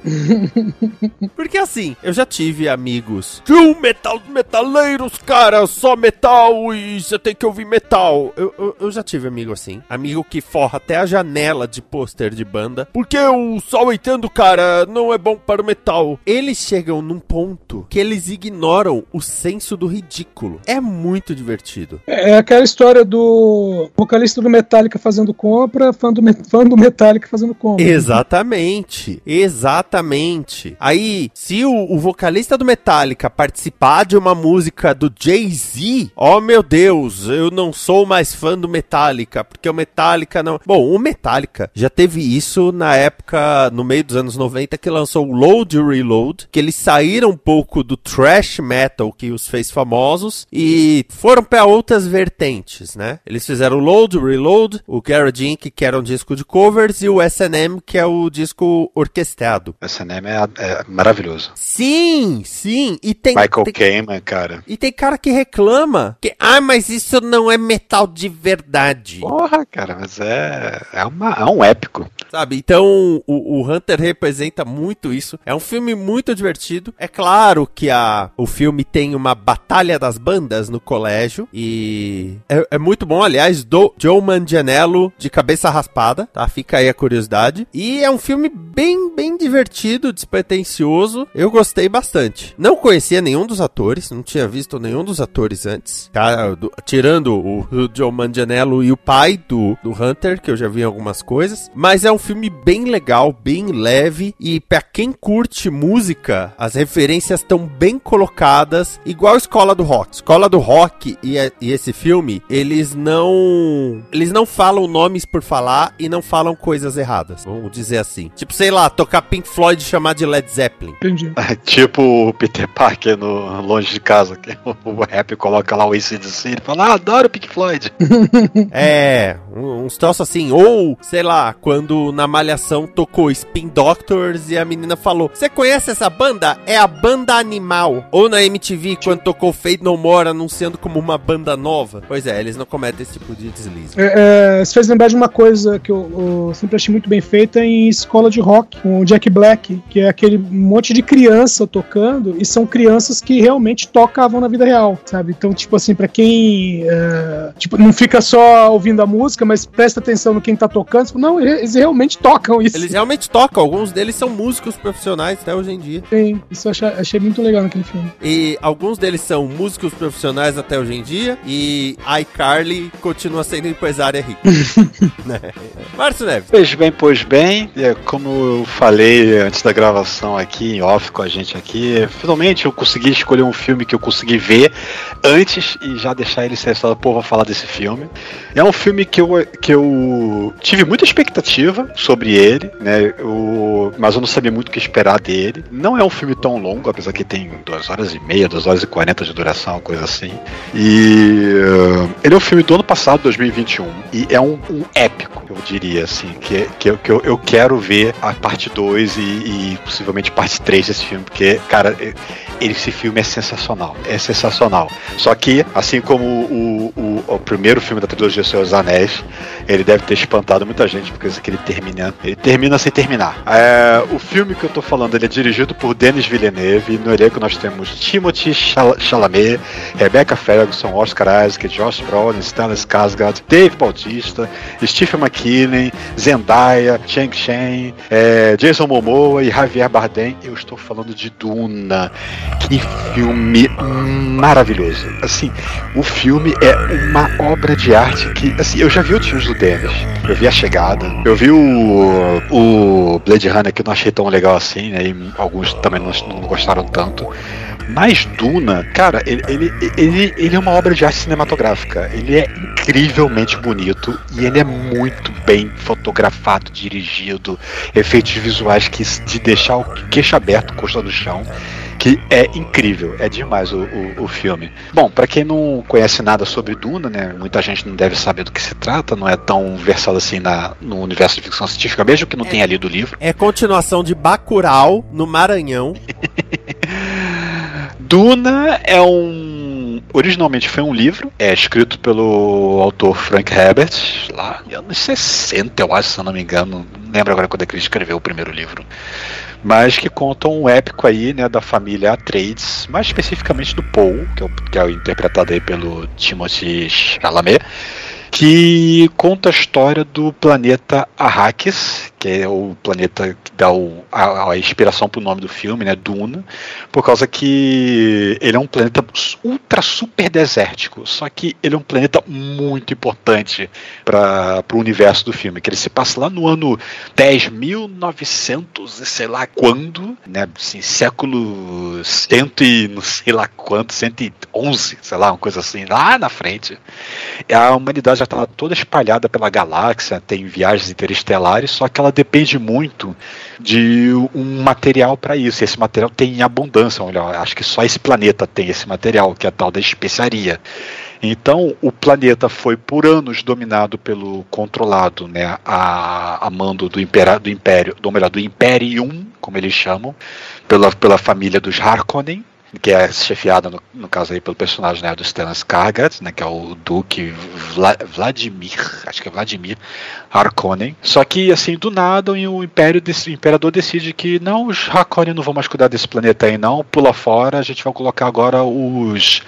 Porque assim, eu já tive amigos. Tio, metal, metaleiros, cara, só metal e você tem que ouvir metal. Eu, eu, eu já tive amigo assim. Amigo que forra até a janela de pôster de banda. Porque o sol cara, não é bom para o metal. Eles chegam num ponto que eles ignoram o senso do ridículo. É muito divertido. É aquela história do vocalista do Metallica fazendo compra, fã do, fã do Metallica fazendo compra. Exatamente, exatamente. Aí, se o, o vocalista do Metallica participar de uma música do Jay-Z, oh meu Deus, eu não sou mais fã do Metallica, porque o Metallica não. Bom, o Metallica já teve isso na época, no meio dos anos 90, que lançou o Load Reload, que eles saíram um pouco do thrash metal que os fez famosos e foram para outras vertentes, né? Eles fizeram o Load, o Reload, o Garage Inc., que era um disco de covers, e o S&M, que é o disco orquestrado. Esse anime é, é maravilhoso. Sim, sim, e tem... Michael Kamen, cara. e tem tem cara que reclama que, ah, mas isso não é metal de verdade. Porra, cara, mas é, é, uma, é um épico. Sabe? Então, o, o Hunter representa muito isso. É um filme muito divertido. É claro que a, o filme tem uma batalha das bandas no colégio. E é, é muito bom. Aliás, do Joe Manganiello de cabeça raspada, tá? Fica aí a curiosidade. E é um filme bem, bem divertido, despretensioso. Eu gostei bastante. Não conhecia nenhum dos atores, não tinha visto nenhum dos atores antes. Cara, do- tirando o, o Joe Manganiello e o pai do, do Hunter, que eu já vi algumas coisas. Mas é um filme bem legal, bem leve. E pra quem curte música, as referências estão bem colocadas, igual Escola do Rock. Escola do Rock e, e esse filme, eles não. Eles não falam nomes por falar e não falam coisas erradas. Vamos dizer assim. Tipo, sei lá, tocar Pink Floyd e chamar de Led Zeppelin. Entendi. tipo o Peter Parker no Longe de Casa, que o, o rap coloca lá o ACDC e fala, ah, adoro o Pink Floyd. É, um- uns troços assim. Ou, sei lá, quando na Malhação tocou Spin Doctors e a menina falou: Você conhece essa banda? É a banda animal. Ou na MTV, quando tocou Fade No More anunciando como uma banda nova. Pois é, eles não cometem esse tipo de deslize. É, é, isso fez lembrar de uma coisa que eu, eu sempre achei muito bem feita em escola de rock, com o Jack Black, que é aquele monte de criança tocando, e são crianças que realmente tocavam na vida real, sabe? Então, tipo assim, pra quem é, tipo, não fica só ouvindo a música, mas presta atenção no quem tá tocando, tipo, não, eles realmente tocam isso. Eles realmente tocam, alguns deles são músicos profissionais até hoje em dia. Sim, isso eu achei, achei muito legal naquele filme. E alguns deles são músicos profissionais até hoje em dia. E iCarly continua sendo empresária rica. né? Márcio Neves. Pois bem, pois bem, é, como eu falei antes da gravação aqui, em off com a gente aqui, finalmente eu consegui escolher um filme que eu consegui ver antes e já deixar ele selecionado, pô, vou falar desse filme. É um filme que eu, que eu tive muita expectativa sobre ele, né, eu, mas eu não sabia muito o que esperar dele. Não é um filme tão longo, apesar que tem duas horas e meia, duas horas e quarenta de duração, coisa assim. E uh, ele é um filme do ano passado, 2021, e é um, um épico, eu diria, assim, que, que, eu- que eu, eu quero ver a parte 2 e, e possivelmente parte 3 desse filme, porque, cara, e- esse filme é sensacional, é sensacional. Só que, assim como o, o, o primeiro filme da trilogia Senhor dos Anéis, ele deve ter espantado muita gente, porque isso que ele termina, sem terminar. É, o filme que eu tô falando, ele é dirigido por Denis Villeneuve, no elenco nós temos Timothy Chal- Chalamet, Rebecca Ferguson, Oscar Isaac, Josh Brolin, Stellan Skarsgård, Dave Bautista, Stephen McKinney, Zendaya, Chang Chen, é, Jason Momoa e Javier Bardem. Eu estou falando de Duna. Que filme maravilhoso. Assim, o filme é uma obra de arte que, assim, eu já vi outros filmes do Dennis. Eu vi A Chegada, eu vi o, o Blade Runner que eu não achei tão legal assim, né? E alguns também não, não gostaram tanto. Mas Duna, cara, ele, ele, ele, ele é uma obra de arte cinematográfica. Ele é incrivelmente bonito e ele é muito bem fotografado, dirigido, efeitos visuais que de deixar o queixo aberto, costa no chão que é incrível, é demais o, o, o filme. Bom, para quem não conhece nada sobre Duna, né, muita gente não deve saber do que se trata, não é tão versado assim na, no universo de ficção científica, mesmo que não tenha lido o livro. É continuação de Bacurau no Maranhão. Duna é um. Originalmente foi um livro, é escrito pelo autor Frank Herbert, lá anos 60, eu acho, se eu não me engano. Não lembro agora quando é que ele escreveu o primeiro livro. Mas que conta um épico aí, né, da família Atreides, mais especificamente do Paul, que é, o, que é interpretado aí pelo Timothy Chalamet, que conta a história do planeta Arrakis, que é o planeta que dá o, a, a inspiração para o nome do filme, né, Duna, por causa que ele é um planeta ultra super desértico, só que ele é um planeta muito importante para o universo do filme, que ele se passa lá no ano 10.900 e sei lá quando, né, assim, século cento e não sei lá quanto, 111, sei lá, uma coisa assim, lá na frente. A humanidade já está toda espalhada pela galáxia, tem viagens interestelares, só que ela depende muito de um material para isso. E esse material tem em abundância, melhor, acho que só esse planeta tem esse material, que é a tal da especiaria. Então, o planeta foi por anos dominado pelo controlado, né, a, a mando do, impera, do Império, ou melhor, do Imperium, como eles chamam, pela, pela família dos Harkonnen, que é chefiada, no, no caso aí, pelo personagem né, do Stellan Skarsgård, né, que é o Duque Vla, Vladimir, acho que é Vladimir Harkonnen. Só que, assim, do nada, o, Império, o Imperador decide que não, os Harkonnen não vão mais cuidar desse planeta aí não, pula fora, a gente vai colocar agora os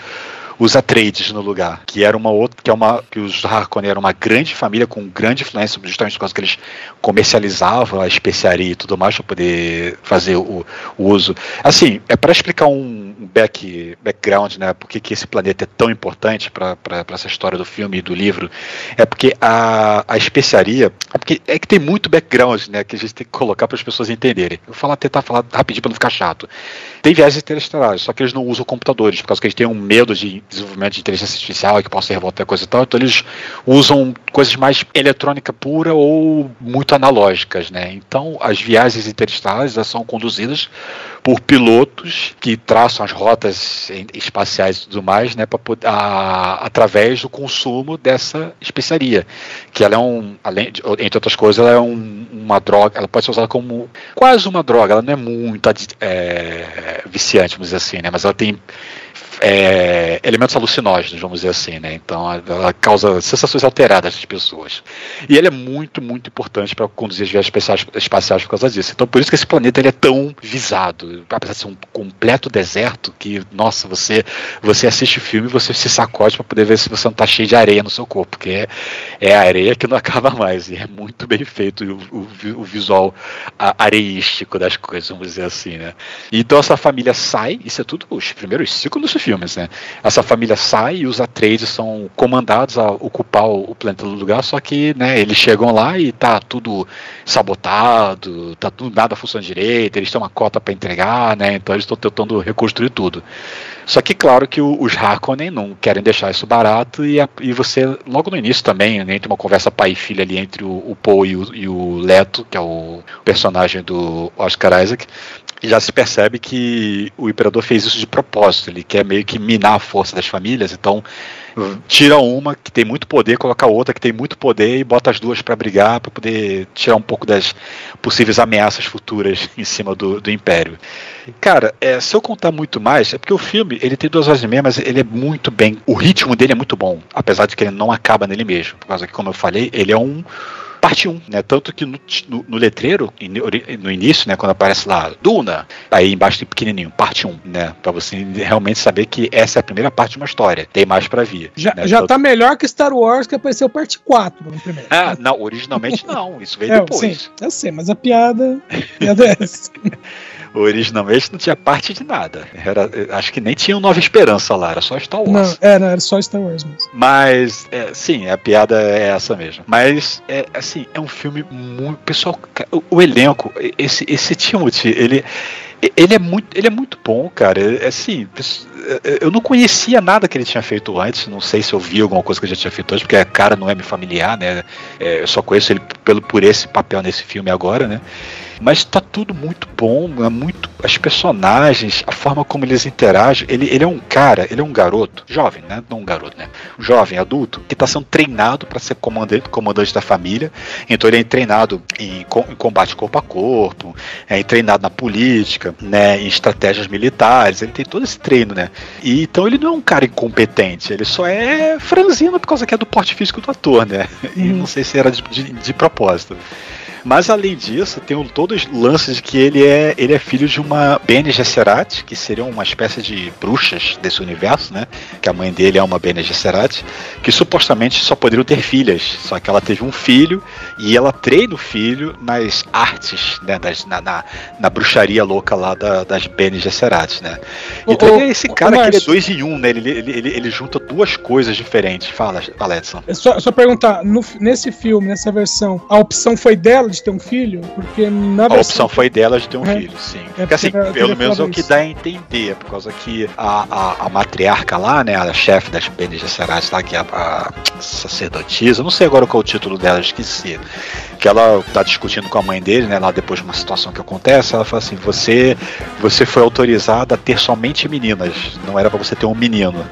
os Atreides no lugar, que era uma outra, que é uma que os Harkonnen eram uma grande família com grande influência, justamente por causa que eles comercializavam a especiaria e tudo mais para poder fazer o, o, uso. Assim, é para explicar um back, background, né, porque que esse planeta é tão importante para essa história do filme e do livro, é porque a, a especiaria, é porque é que tem muito background, né, que a gente tem que colocar para as pessoas entenderem. Eu vou tentar falar rapidinho para não ficar chato. Tem viagens interestelares, só que eles não usam computadores, por causa que eles têm um medo de desenvolvimento de inteligência artificial e que possa revoltar coisa e tal, então eles usam coisas mais eletrônica pura ou muito analógicas, né? Então as viagens interestelares são conduzidas por pilotos que traçam as rotas espaciais e tudo mais, né, poder, a, através do consumo dessa especiaria, que ela é um, além de, entre outras coisas, ela é um, uma droga, ela pode ser usada como quase uma droga, ela não é muito é, viciante, vamos dizer assim, né, mas ela tem é, elementos alucinógenos, vamos dizer assim, né? Então ela causa sensações alteradas nas pessoas. E ele é muito, muito importante para conduzir as viagens espaciais, por causa disso. Então por isso que esse planeta ele é tão visado, apesar de ser um completo deserto, que, nossa, você, você assiste o filme e você se sacode para poder ver se você não está cheio de areia no seu corpo, porque é, é areia que não acaba mais. E é muito bem feito o, o, o visual areístico das coisas, vamos dizer assim, né? Então essa família sai, isso é tudo os primeiros cinco do filme filmes, né? Essa família sai e os Atreides são comandados a ocupar o, planeta do lugar, só que, né, eles chegam lá e tá tudo sabotado, tá tudo nada funciona direito, eles têm uma cota para entregar, né? Então eles estão tentando reconstruir tudo. Só que claro que os Harkonnen não querem deixar isso barato e, a, e você logo no início também, né, entre uma conversa pai e filha ali entre o, o Poe e o, e o Leto, que é o personagem do Oscar Isaac, já se percebe que o imperador fez isso de propósito. Ele quer meio que minar a força das famílias. Então, tira uma que tem muito poder, coloca outra que tem muito poder e bota as duas para brigar para poder tirar um pouco das possíveis ameaças futuras em cima do, do império. Cara, é, se eu contar muito mais, é porque o filme ele tem duas horas e meia, mas ele é muito bem. O ritmo dele é muito bom, apesar de que ele não acaba nele mesmo. Por causa que, como eu falei, ele é um parte 1, né? Tanto que no, no, no, letreiro, no início, né, quando aparece lá Duna, aí embaixo tem pequenininho, parte 1, né? Pra você realmente saber que essa é a primeira parte de uma história. Tem mais para vir. Já, né? já Tanto... tá melhor que Star Wars, que apareceu parte 4 no primeiro. Ah, não, originalmente não. Isso veio é, depois. Sim, eu sei, mas a piada, a piada é essa. Originalmente não tinha parte de nada. Era, acho que nem tinha Nova Esperança lá, era só Star Wars. Não, era, era só Star Wars mesmo. Mas, é, sim, a piada é essa mesmo. Mas, é, assim, é um filme muito. Pessoal, o, o elenco, esse, esse Timothy, ele. Ele é muito, ele é muito bom, cara. É, assim, eu não conhecia nada que ele tinha feito antes. Não sei se eu vi alguma coisa que ele já tinha feito antes, porque a cara não é me familiar, né? É, eu só conheço ele pelo, por esse papel nesse filme agora, né? Mas tá tudo muito bom, é muito. As personagens, a forma como eles interagem. Ele, ele é um cara, ele é um garoto, jovem, né? Não um garoto, né? Um jovem adulto que está sendo treinado para ser comandante, comandante da família. Então ele é treinado em, em combate corpo a corpo, é treinado na política, né? Em estratégias militares. Ele tem todo esse treino, né? E, então ele não é um cara incompetente, ele só é franzino por causa que é do porte físico do ator, né? E uhum. não sei se era de, de, de propósito. Mas além disso, tem um, todos os lances de que ele é, ele é filho de uma Bene Gesserit, que seriam uma espécie de bruxas desse universo, né? Que a mãe dele é uma Bene Gesserit, que supostamente só poderiam ter filhas. Só que ela teve um filho e ela treina o filho nas artes, né? Das, na, na, na, bruxaria louca lá da, das Bene Gesserit, né? Então ele é esse cara que é dois em um, né? Ele, ele, ele, ele junta duas coisas diferentes. Fala, fala Edson. É só, só perguntar, no, nesse filme, nessa versão, a opção foi dela de ter um filho? Porque na A opção foi dela de ter um é. filho, sim. É porque, assim, pelo menos é o que dá a entender, por causa que a, a, a matriarca lá, né, a chefe das Bene Gesserit lá, que é a, a sacerdotisa, não sei agora qual é o título dela, esqueci que ela tá discutindo com a mãe dele, né, lá depois de uma situação que acontece, ela fala assim: "Você você foi autorizada a ter somente meninas, não era para você ter um menino".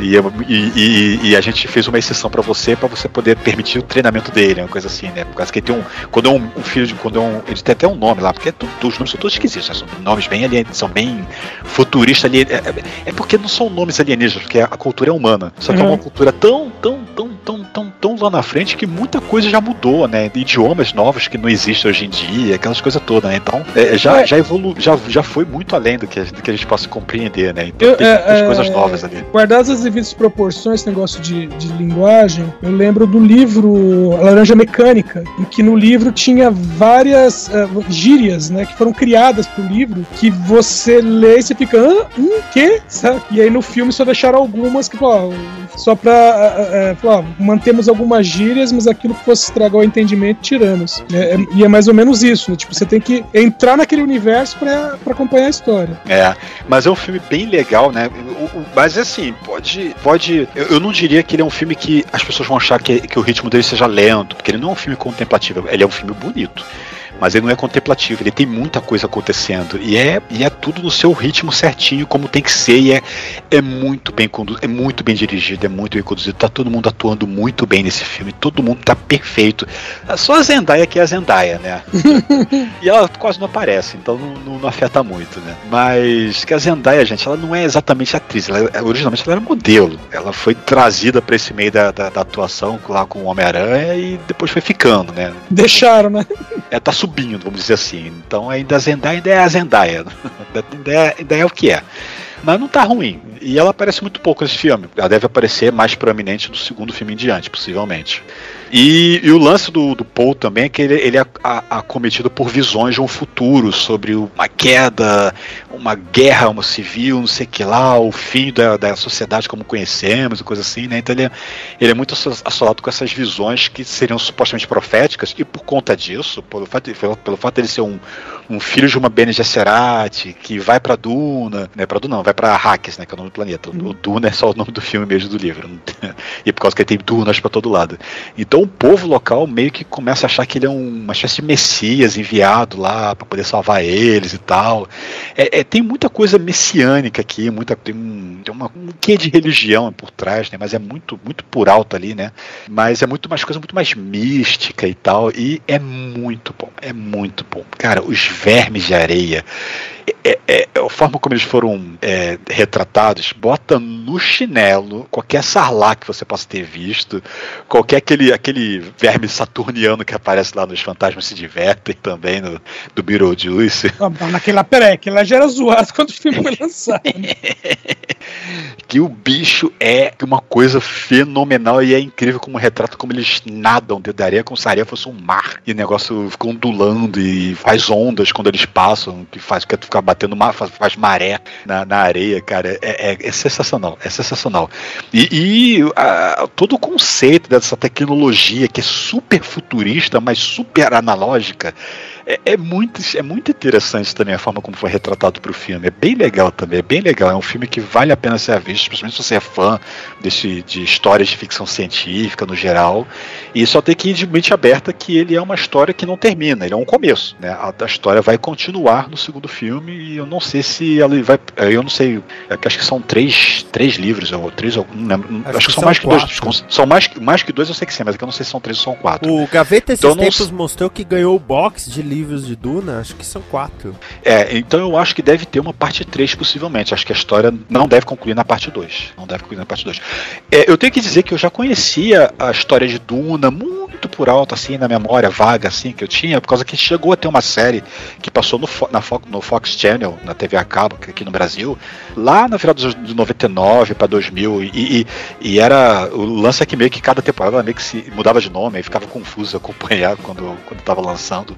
E, e, e, e a gente fez uma exceção pra você, pra você poder permitir o treinamento dele, uma coisa assim, né? Por causa que ele tem um. Quando é um, um filho de. Quando é um, ele tem até um nome lá, porque é tudo- os nomes são todos esquisitos, né? são nomes bem alien, são bem futuristas ali. É, é- é porque não são nomes alienígenas, porque a cultura é humana. Só que é Uhum. uma cultura tão, tão, tão, tão, tão, tão lá na frente que muita coisa já mudou, né? Idiomas novos que não existem hoje em dia, aquelas coisas todas, né? Então, é, já, É. já evolu já, já foi muito além do que, a- do que a gente possa compreender, né? Então tem é, muitas é, coisas novas ali. Guardadas as devidas proporções, esse negócio de, de linguagem, eu lembro do livro A Laranja Mecânica, em que no livro tinha várias eh, gírias, né, que foram criadas pro livro, que você lê e você fica, hã? Hum, quê? Sabe? E aí no filme só deixaram algumas que, ó, só pra, ó, mantemos algumas gírias, mas aquilo que fosse estragar o entendimento, tiramos. É, é- e é mais ou menos isso, né? Tipo, você tem que entrar naquele universo pra, pra acompanhar a história. É, mas é um filme bem legal, né? O- o- mas assim, pode. Pode eu, eu não diria que ele é um filme que as pessoas vão achar que, que o ritmo dele seja lento, porque ele não é um filme contemplativo, ele é um filme bonito. Mas ele não é contemplativo, ele tem muita coisa acontecendo. E é, e é tudo no seu ritmo certinho, como tem que ser. E é, é muito bem conduzido, é muito bem dirigido, é muito bem conduzido. Tá todo mundo atuando muito bem nesse filme, todo mundo tá perfeito. Só a Zendaya que é a Zendaya, né? E ela quase não aparece, então não, não- afeta muito, né? Mas que a Zendaya, gente, ela não é exatamente atriz. Ela, originalmente ela era modelo. Ela foi trazida pra esse meio da, da, da atuação lá com o Homem-Aranha e depois foi ficando, né? Deixaram, né? Ela tá subindo, vamos dizer assim. Então ainda a Zendaya ainda é a Zendaya. ainda, é, ainda é o que é. Mas não tá ruim. E ela aparece muito pouco nesse filme. Ela deve aparecer mais proeminente no segundo filme em diante, possivelmente. E, e o lance do, do Paul também é que ele, ele é acometido por visões de um futuro sobre uma queda, uma guerra uma civil, não sei o que lá, o fim da, da sociedade como conhecemos e coisa assim, né? Então ele é, ele é muito asso- assolado com essas visões que seriam supostamente proféticas, e por conta disso, pelo fato, pelo, pelo fato dele ser um, um filho de uma Bene Gesserit, que vai pra Duna, né? Pra Duna não, vai pra Arrakis, né? Que é o nome do planeta. O Duna é só o nome do filme mesmo do livro. E por causa que ele tem dunas pra todo lado. Então o povo local meio que começa a achar que ele é um- uma espécie de messias enviado lá pra poder salvar eles e tal. É, é, tem muita coisa messiânica aqui, muita, tem, um, tem uma, um quê de religião por trás, né? Mas é muito, muito por alto ali, né? Mas é muito mais coisa muito mais mística e tal. E é muito bom, é muito bom. Cara, os vermes de areia. É, é- é a forma como eles foram é, retratados, bota no chinelo qualquer sarlá que você possa ter visto, qualquer aquele, aquele verme saturniano que aparece lá nos Fantasmas Se Divertem também, no, do Beetlejuice. Ah, naquela, peraí, aquele lá já era zoado quando o filme foi lançado. que o bicho é uma coisa fenomenal e é incrível como retrata como eles nadam dentro da areia como se a areia fosse um mar e o negócio fica ondulando e faz ondas quando eles passam que faz que ficar batendo mar, faz, faz maré na, na areia cara é, é- é sensacional é sensacional e, e, a- todo o conceito dessa tecnologia que é super futurista mas super analógica é, é muito, é muito interessante também a forma como foi retratado para o filme. É bem legal também, é bem legal. É um filme que vale a pena ser visto, principalmente se você é fã desse, de histórias de ficção científica no geral. E só tem que ir de mente aberta que ele é uma história que não termina, ele é um começo. Né? A, a história vai continuar no segundo filme e eu não sei se ela vai. Eu não sei, eu acho que são três, três livros, ou três, ou não lembro. Acho, Acho que, são são mais que dois. quatro. São mais, que- mais que dois, eu sei que sim, mas é eu não sei se são três ou são quatro. O Gaveta esses Então não tempos s- mostrou que ganhou o box de livros de Duna, acho que são quatro. É, então eu acho que deve ter uma parte 3, possivelmente. Acho que a história não deve concluir na parte 2. Não deve concluir na parte 2. É, eu tenho que dizer que eu já conhecia a história de Duna muito por alto, assim, na memória vaga, assim, que eu tinha, por causa que chegou a ter uma série que passou no, Fo- na Fo- no Fox Channel, na TV a cabo, aqui no Brasil, lá na final dos- de 99 para 2000, e, e, e era o lance é que meio que cada temporada meio que se mudava de nome, aí ficava confuso acompanhar quando quando estava lançando,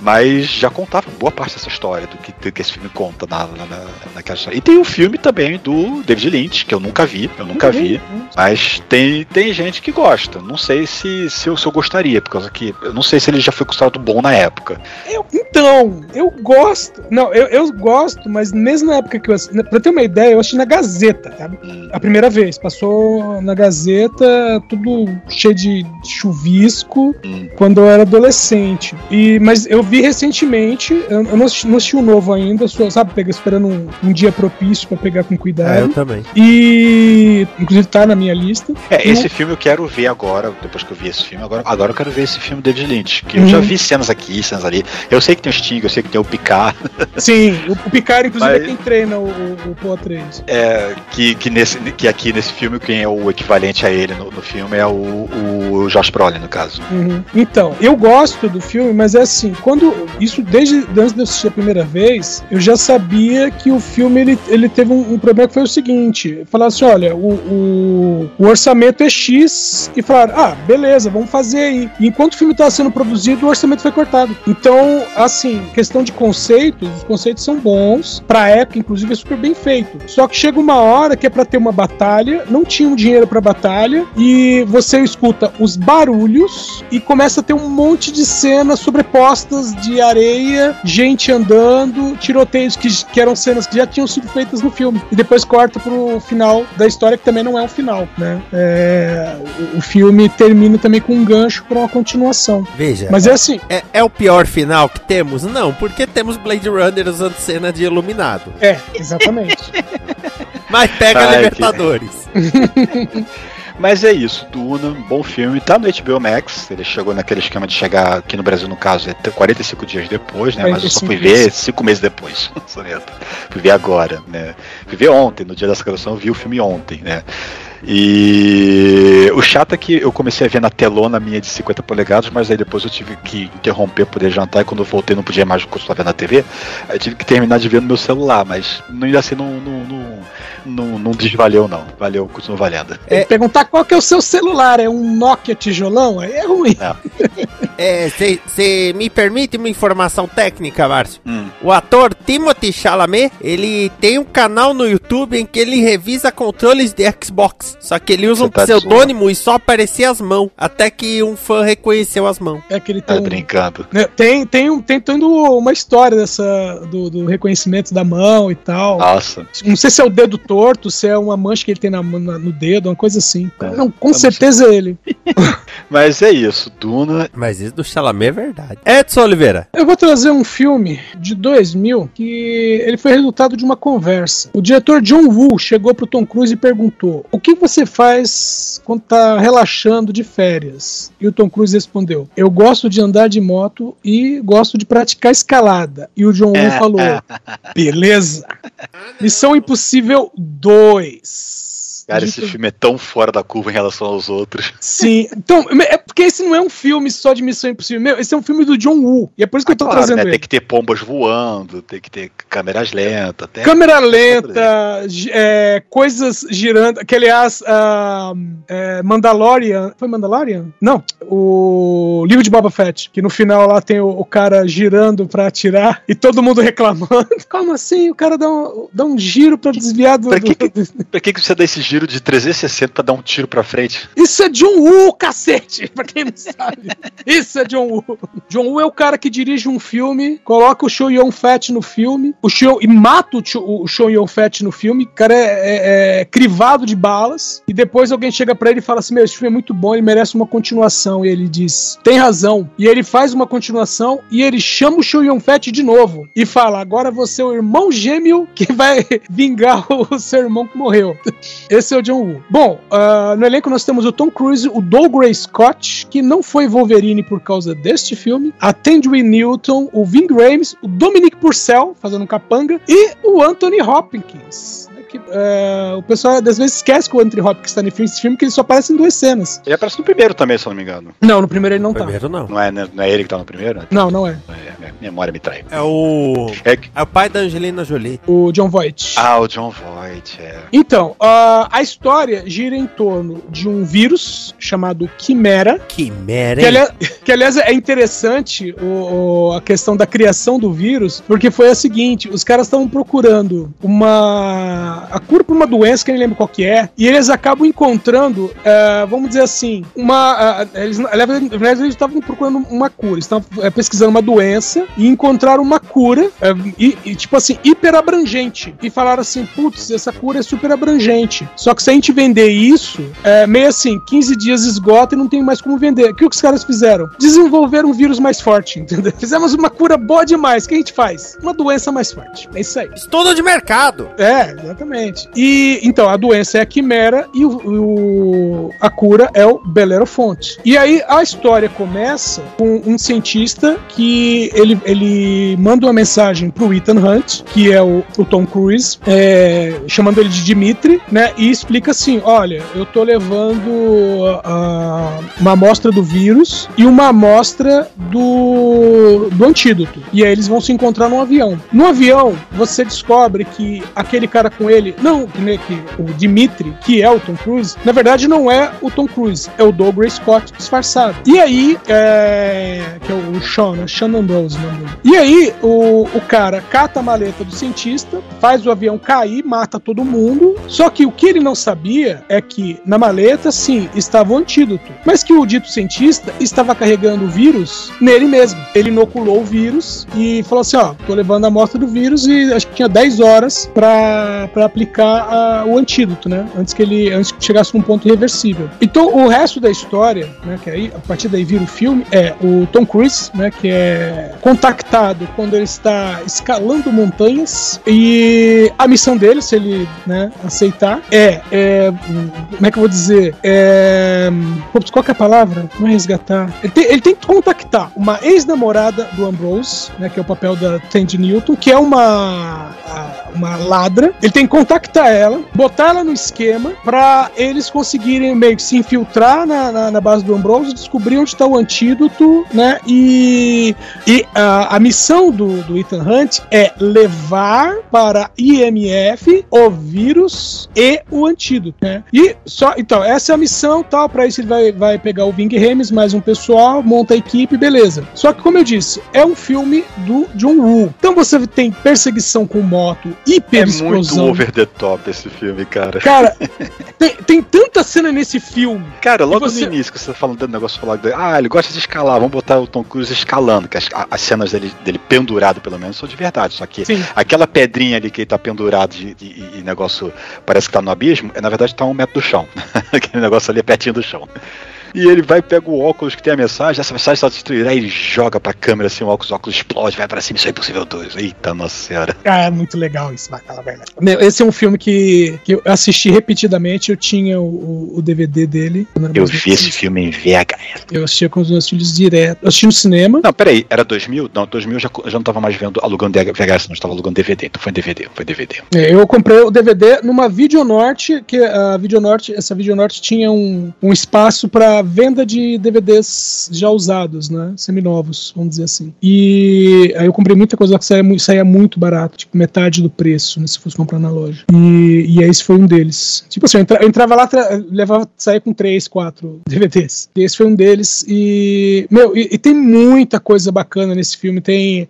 mas já contava boa parte dessa história do que, que esse filme conta na, na, na- naquela história. E tem o filme também do David Lynch, que eu nunca vi, eu nunca vi, mas tem, tem gente que gosta. Não sei se, se, eu, se eu gostaria, por causa que eu não sei se ele já foi considerado bom na época. Eu- então, eu gosto. Não, eu, eu gosto, mas mesmo na época que eu assisti. Pra ter uma ideia, eu assisti na Gazeta, sabe? Hum, A primeira vez. Passou na Gazeta, tudo cheio de chuvisco, hum. quando eu era adolescente. E, mas eu eu vi recentemente, eu, eu não, assisti, não assisti o novo ainda, só, sabe, pega, esperando um, um dia propício pra pegar com É, eu cuidado. também. E inclusive tá na minha lista. É, E esse filme eu quero ver agora, depois que eu vi esse filme, agora, agora eu quero ver esse filme David Lynch, que eu já Uhum. vi cenas aqui, cenas ali. Eu sei que tem o Sting, eu sei que tem o Picard, Sim, o, o Picard, inclusive, Mas- é quem treina o, o, o Poa 3. é, que, que, nesse, que aqui nesse filme quem é o equivalente a ele no, no filme é o, o Josh Brolin, no caso. Uhum. Então, eu gosto do filme, mas é assim, quando. Isso desde antes de eu assistir a primeira vez, eu já sabia que o filme ele, ele teve um, um problema que foi o seguinte: falar assim, olha, o, o, o orçamento é X, e falaram, ah, beleza, vamos fazer aí. E enquanto o filme estava sendo produzido, o orçamento foi cortado. Então, assim, questão de conceitos, os conceitos são bons, pra época, inclusive, é super bem feito. Só que chega uma hora que é pra ter uma batalha, não tinham dinheiro pra batalha, e você escuta os barulhos e começa a ter um monte de cenas sobrepostas de areia, gente andando, tiroteios que, que eram cenas que já tinham sido feitas no filme. E depois corta pro final da história, que também não é um final, né? É, o, o filme termina também com um gancho pra uma continuação. Veja. Mas é assim, É, é o pior final que temos? Não, porque temos Blade Runner usando cena de iluminado. é, exatamente. Mas pega Ai, Libertadores. Mas é isso, Duna, bom filme, tá no HBO Max, ele chegou naquele esquema de chegar aqui no Brasil, no caso, é 45 dias depois, né, mas eu só 45 fui dias. ver 5 meses depois, fui ver agora, né, fui ver ontem, no dia dessa gravação eu vi o filme ontem, né, e o chato é que eu comecei a ver na telona minha de 50 polegadas, mas aí depois eu tive que interromper pra poder jantar e quando eu voltei não podia mais continuar vendo na TV. Aí eu tive que terminar de ver no meu celular, mas ainda assim não, não, não, não, não desvaleu não. Valeu, continua valendo. Que perguntar qual que é o seu celular, é um Nokia tijolão? Aí é ruim. É, você me permite uma informação técnica, Márcio? Hum. O ator Timothy Chalamet, ele tem um canal no YouTube em que ele revisa controles de Xbox. Só que ele usa Você um tá pseudônimo e só aparecia as mãos. Até que um fã reconheceu as mãos. É que ele Tá tem, um- brincando. né, tem, tem, um- tem tendo uma história dessa do, do reconhecimento da mão e tal. Nossa. Não sei se é o dedo torto, se é uma mancha que ele tem na, na- no dedo, uma coisa assim. É, Não, com não certeza é ele. Mas é isso, Duna. Mas isso do Chalamet é verdade. Edson Oliveira. Eu vou trazer um filme de 2000 que ele foi resultado de uma conversa. O diretor John Woo chegou pro Tom Cruise e perguntou: "O que você faz quando tá relaxando de férias?" E o Tom Cruise respondeu: "Eu gosto de andar de moto e gosto de praticar escalada." E o John Woo falou: "Beleza. Missão Impossível 2." Cara, esse filme é tão fora da curva em relação aos outros. Sim, então, é porque esse não é um filme só de Missão Impossível. Meu, esse é um filme do John Woo. E é por isso que eu tô Claro, trazendo né? ele. Tem que ter pombas voando, tem que ter câmeras lentas. Tem... Câmera lenta, é, coisas girando. Que aliás, ah, é, Mandalorian. Foi Mandalorian? Não. O livro de Boba Fett. Que no final lá tem o, o cara girando pra atirar e todo mundo reclamando. Como assim? O cara dá um, dá um giro pra desviar do. Pra que do- que- Pra que, que você dá esse giro de 360 pra dar um tiro pra frente? Isso é John Woo, cacete! Pra quem não sabe. Isso é John Woo. John Woo é o cara que dirige um filme, coloca o Show Yun Fat no filme, o Show, e mata o, o Show Fat no filme. O cara é, é- é crivado de balas. E depois alguém chega pra ele e fala assim: Meu, esse filme é muito bom, ele merece uma continuação. E ele diz: Tem razão. E ele faz uma continuação e ele chama o Show Yun Fat de novo. E fala: Agora você é o irmão gêmeo que vai vingar o seu irmão que morreu. Esse John Woo. Bom, ah, no elenco nós temos o Tom Cruise, o Dougray Scott, que não foi Wolverine por causa deste filme, a Tangerine Newton, o Ving Rhames, o Dominic Purcell, fazendo um capanga, e o Anthony Hopkins. Que, ah, o pessoal às vezes esquece que o Anthony Hopkins está nesse filme, que ele só aparece em duas cenas. Ele aparece no primeiro também, se eu não me engano. Não, no primeiro ele não tá. Primeiro não. Não é, né? não é ele que tá no primeiro? Não, não é. É, minha memória me trai. É o. É É o pai da Angelina Jolie. O John Voight. Ah, o John Voight, é. Então, ah, a história gira em torno de um vírus chamado Quimera, Quimera, Que, hein? aliás, que, aliás, é interessante o, o- a questão da criação do vírus, porque foi a seguinte: os caras estavam procurando uma uma a cura pra uma doença que eu nem lembro qual que é, e eles acabam encontrando, é, vamos dizer assim, uma. a- eles, na verdade, eles estavam procurando uma cura, eles estavam é, pesquisando uma doença e encontraram uma cura, é, e, e, tipo assim, hiper abrangente. E falaram assim: putz, essa cura é super abrangente. Só que se a gente vender isso, é meio assim, 15 dias esgota e não tem mais como vender. O que os caras fizeram? Desenvolveram um vírus mais forte, entendeu? Fizemos uma cura boa demais. O que a gente faz? Uma doença mais forte. É isso aí. Estudo de mercado. É, exatamente. E então a doença é a quimera e o, o- a cura é o Belerofonte. E aí a história começa com um cientista que ele, ele manda uma mensagem pro Ethan Hunt, que é o, o Tom Cruise, é, chamando ele de Dimitri, né? E explica assim: olha, eu tô levando ah, uma amostra do vírus e uma amostra do, do antídoto. E aí eles vão se encontrar num avião. No avião, você descobre que aquele cara com ele, não, que, que o Dimitri, que é o Tom Cruise, na verdade não é o Tom Cruise, é o Douglas Scott disfarçado. E aí, é, que é o Sean, né? Sean Ambrose, o nome dele. E aí, o, o cara cata a maleta do cientista, faz o avião cair, mata todo mundo. Só que o que ele não sabia é que na maleta, sim, estava o antídoto, mas que o dito cientista estava carregando o vírus nele mesmo. Ele inoculou o vírus e falou assim: ó, tô levando a amostra do vírus e acho que tinha 10 horas pra pra aplicar a- o antídoto, né? Antes que ele antes que chegasse num ponto irreversível. Então o resto da história, né, que aí a partir daí vira o filme, é o Tom Cruise, né, que é contactado quando ele está escalando montanhas e a missão dele, se ele, né, aceitar, é, é como é que eu vou dizer? É, qual é a palavra? Não é resgatar. Ele tem, ele tem que contactar uma ex-namorada do Ambrose, né, que é o papel da Tandy Newton, que é uma uma ladra. Ele tem que contactar ela, botar ela no esquema pra eles conseguirem meio que se infiltrar na, na, na base do Ambrose, descobrir onde está o antídoto, né? E, e a, a missão do, do Ethan Hunt é levar para IMF o vírus e o antídoto, né? E só, então, essa é a missão tal. Pra isso ele vai, vai pegar o Ving Rames, mais um pessoal, monta a equipe, beleza. Só que, como eu disse, é um filme do John Woo. Então você tem perseguição com moto, hiper É explosão. Over the top esse filme, cara. Cara, tem, tem tanta cena nesse filme. Cara, logo você- no início, que você tá falando do negócio, falar ah, ele gosta de escalar, vamos botar o Tom Cruise escalando, que as, as cenas dele, dele pendurado, pelo menos, são de verdade. Só que Sim. aquela pedrinha ali que ele tá pendurado e, negócio parece que tá no abismo, é na verdade tá um metro do chão. Aquele negócio ali é pertinho do chão. E ele vai, pega o óculos que tem a mensagem, essa mensagem está destruída, aí ele joga pra câmera assim, o óculos, o óculos explode, vai pra cima, isso é impossível 2. Eita, nossa senhora. Ah, é muito legal isso, vai falar a verdade. Meu, esse é um filme que, que eu assisti repetidamente. Eu tinha o, o- DVD dele. Eu vi esse filme em VHS. Eu assistia com os meus filhos direto. Eu assisti no cinema. Não, peraí, era 2000? Não, 2000 eu já, já não tava mais vendo, alugando VHS, não, estava alugando DVD, então foi DVD, foi DVD. É, Eu comprei o DVD numa Videonorte, que a Videonorte, essa Videonorte tinha um, um espaço para venda de DVDs já usados, né? Seminovos, vamos dizer assim. E aí eu comprei muita coisa que saía, saía muito barato, tipo metade do preço, né? Se fosse comprar na loja. E, e esse foi um deles. Tipo assim, eu, entra- eu entrava lá, levava, saía com três, quatro DVDs. E esse foi um deles. E, meu, e, e tem muita coisa bacana nesse filme. Tem,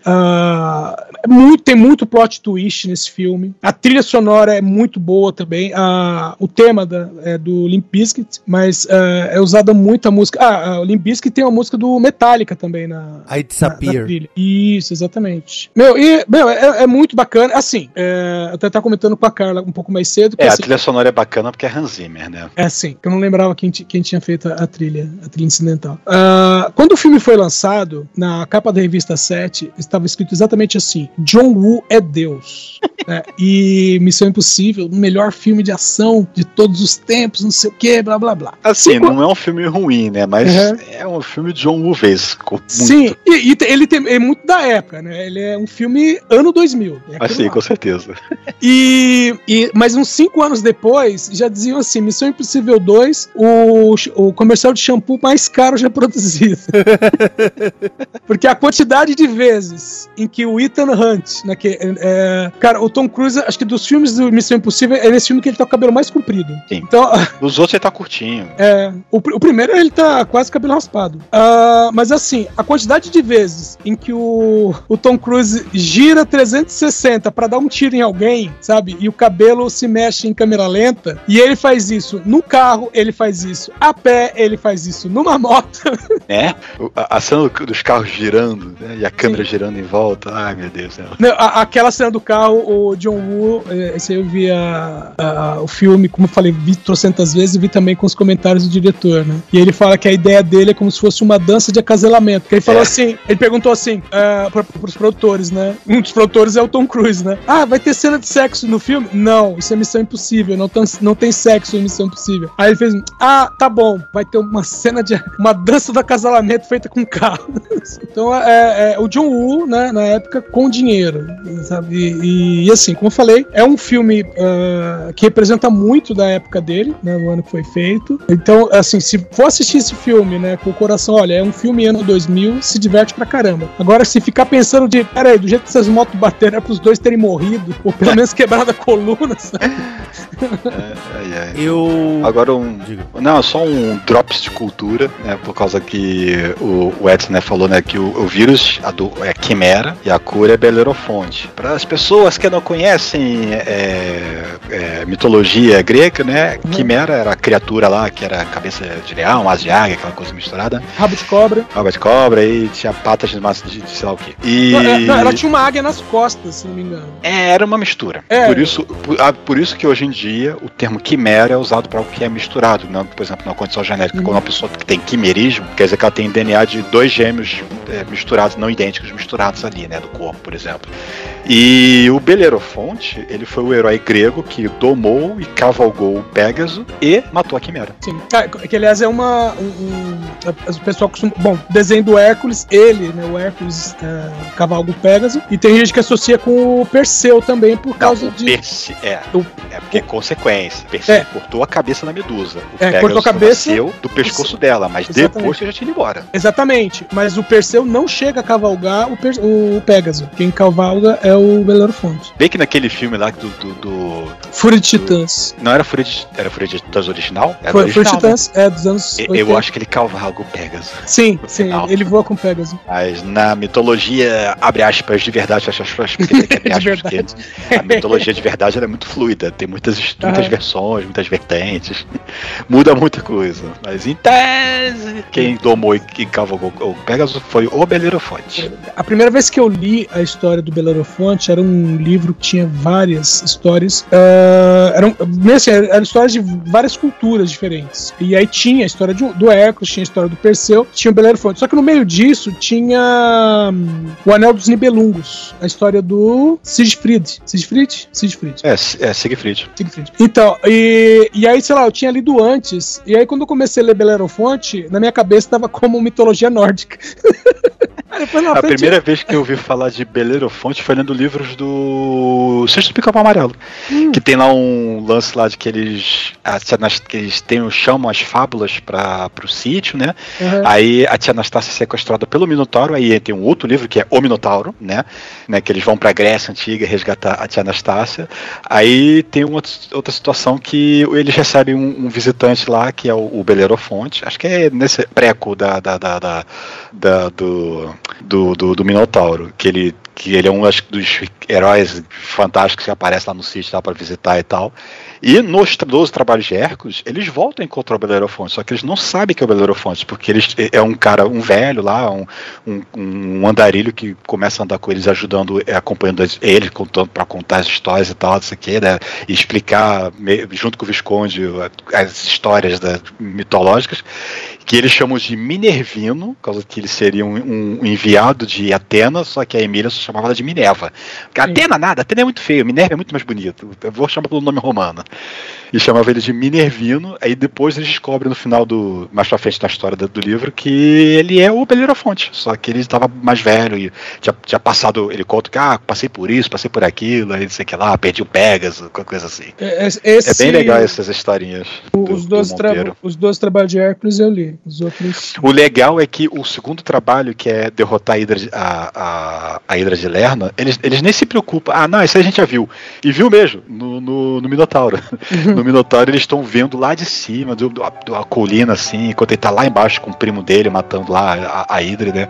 é muito, tem muito plot twist nesse filme. A trilha sonora é muito boa também. Ah, o tema da, é do Limp Bizkit, mas ah, é usada muita música. Ah, ah, o Limp Bizkit tem uma música do Metallica também na, I na- na disappear. trilha. Isso, exatamente. Meu, e, meu, é, é muito bacana. Assim, é, eu até tava comentando com a Carla um pouco mais cedo. Que, É, a assim, trilha sonora é bacana porque é Hans Zimmer, né? é que eu não lembrava quem, quem tinha feito a, a trilha, a trilha incidental. Ah, quando o filme foi lançado, na capa da revista 7, estava escrito exatamente assim: John Woo é Deus. né? E Missão Impossível, o melhor filme de ação de todos os tempos, não sei o que, blá blá blá. Assim, Cinco- não é um filme ruim, né? Mas Uhum. é um filme de John Woo Vesco. Sim, e, e ele tem, é muito da época, né? Ele é um filme ano 2000. É aquilo Assim, lá. com certeza. E, e mas uns cinco anos depois, já diziam assim: Missão Impossível 2, o, o comercial de shampoo mais caro já produzido. Porque a quantidade de vezes em que o Ethan Hunt, né, que, é, cara, o Tom Cruise, acho que dos filmes do Missão Impossível, é nesse filme que ele tá com o cabelo mais comprido. Sim. Então, Os outros ele tá curtinho. é, o, o primeiro primeiro ele tá quase cabelo raspado. Ah, mas assim, a quantidade de vezes em que o, o Tom Cruise gira 360 pra dar um tiro em alguém, sabe? E o cabelo se mexe em câmera lenta. E ele faz isso no carro, ele faz isso a pé, ele faz isso numa moto. O- A, a cena do- dos carros girando, né? E a câmera girando em volta. Ai, meu Deus do céu. Não, a- aquela cena do carro, o John Woo, eh, esse aí eu vi a- a- o filme, como eu falei, vi trocentas vezes e vi também com os comentários do diretor, né? E ele fala que a ideia dele é como se fosse uma dança de acasalamento. Que ele falou É. assim, ele perguntou assim uh, para pros produtores, né? Um dos produtores é o Tom Cruise, né? Ah, vai ter cena de sexo no filme? Não, isso é Missão Impossível, não tem, não tem sexo em Missão Impossível. Aí ele fez, ah, tá bom, vai ter uma cena de uma dança do acasalamento feita com carro. então é, é o John Woo, né, na época, com dinheiro, sabe? E, e, assim, como eu falei, é um filme ah, que representa muito da época dele, né, no ano que foi feito. Então, assim, se for assistir esse filme, né, com o coração, olha, é um filme ano 2000, se diverte pra caramba. Agora, se ficar pensando de, peraí, do jeito que essas motos bateram, é pros dois terem morrido, ou pelo menos quebrado a coluna, sabe? Ai, ai. Eu. Agora um. Não, só um drops de cultura, né? Por causa que o, o Edson né, falou, né? Que o, o vírus a do- é quimera e a cura é belerofonte. Para as pessoas que não conhecem é, é, mitologia grega, né? Quimera era a criatura lá que era cabeça de leão, asa de águia, aquela coisa misturada. Rabo de cobra. Água de cobra e tinha patas de massa de, de sei lá o quê. E. Não, é- não, ela tinha uma águia nas costas, se não me engano. É, era uma mistura. É. Por, isso, por, ah, por isso que hoje em dia o termo quimera é usado para o que é misturado. Não, por exemplo, na condição genética, quando uma pessoa que tem quimerismo, quer dizer que ela tem DNA de dois gêmeos é, misturados, não idênticos, misturados ali, né, do corpo, por exemplo. E o Belerofonte, ele foi o herói grego que domou e cavalgou o Pégaso e matou a quimera. Sim. Que aliás é uma. Um, um- o pessoal costuma. Bom, desenho do Hércules, ele, né? O Hércules é, cavalga o Pégaso. E tem gente que associa com o Perseu também por causa Não, de. Perse, é, O- é porque é consequência. Perse É. cortou a cabeça da medusa. O É, Pégaso cortou a cabeça- do pescoço dela, mas Exatamente. depois que já tinha ido embora. Exatamente. Mas o Perseu não chega a cavalgar o, Per- o Pégaso. Quem cavalga é o Belerofonte. Bem que naquele filme lá do. do, do- Fúria de Titãs. não era Fúria de, era Fúria de Titãs original? Era Foi, Fúria de original, né? Titãs é dos anos. Eu- 80. Eu acho que ele cavalga o Pegasus. Sim, sim. final. Ele voa com o Pégaso. Mas na mitologia, abre aspas, de verdade, fecha aspas, porque tem que abrir aspas, porque a mitologia de verdade é muito fluida, tem muitas, muitas Aham. versões, muitas vertentes, muda muita coisa. Mas em tese, quem domou e, e cavalgou o Pegasus foi o Belerofonte. A primeira vez que eu li a história do Belerofonte era um livro que tinha várias histórias. ah, eram, assim, eram histórias de várias culturas diferentes. E aí tinha história de- do Hércules, tinha a história do Perseu, tinha o Belerofonte. Só que no meio disso tinha hum, o Anel dos Nibelungos, a história do Siegfried. Siegfried? Siegfried. É, é Siegfried. Siegfried. Então, e, e aí, sei lá, eu tinha lido antes, e aí quando eu comecei a ler Belerofonte, na minha cabeça tava como mitologia nórdica. Depois A frente- primeira vez que eu ouvi falar de Belerofonte foi lendo livros do Sexto Pica-Pau Amarelo. Hum. Que tem lá um lance lá de que eles, a tia Anas- que eles têm, chamam as fábulas para o sítio, né? Aham. Aí a tia Anastácia é sequestrada pelo Minotauro, aí tem um outro livro que é O Minotauro, né? né que eles vão pra Grécia Antiga resgatar a tia Anastácia. Aí tem uma outra- situação que eles recebem um, um visitante lá, que é o, o Belerofonte, acho que é nesse preco da, da, da, da- da- do, do, do, do Minotauro, que ele, que ele é um acho dos heróis fantásticos que aparece lá no sítio lá para visitar e tal. E nos 12 trabalhos de Hércules, eles voltam a encontrar o Belerofonte, só que eles não sabem que é o Belerofonte, porque eles é um cara, um velho lá, um, um, um andarilho que começa a andar com eles, ajudando, é, acompanhando eles, contando para contar as histórias e tal, não sei o que, né? E explicar, junto com o Visconde, as histórias da- mitológicas, que eles chamam de Minervino, por causa que ele seria um, um enviado de Atena, só que a Emília só chamava de Minerva. Atena nada, Atena é muito feio, Minerva é muito mais bonito. Eu vou chamar pelo nome romano. E chamava ele de Minervino, aí depois eles descobrem no final do. mais pra frente da história do, do livro que ele é o Belerofonte. Só que ele estava mais velho e tinha, tinha passado. Ele conta que, ah, passei por isso, passei por aquilo, aí não sei o que lá, perdi o Pegasus, qualquer coisa assim. É, É esse- bem legal essas historinhas. do- Os do 12, tra Monteiro. os 12 trabalhos de Hércules eu li. Os outros. O legal é que o segundo trabalho, que é derrotar a Hidra de, a, a, a Hidra de Lerna, eles, eles nem se preocupam. Ah, não, isso aí a gente já viu. E viu mesmo, no, no, no Minotauro. no Minotauro eles estão vendo lá de cima, do, da colina, assim, enquanto ele tá lá embaixo com o primo dele, matando lá a, a Hydra, né?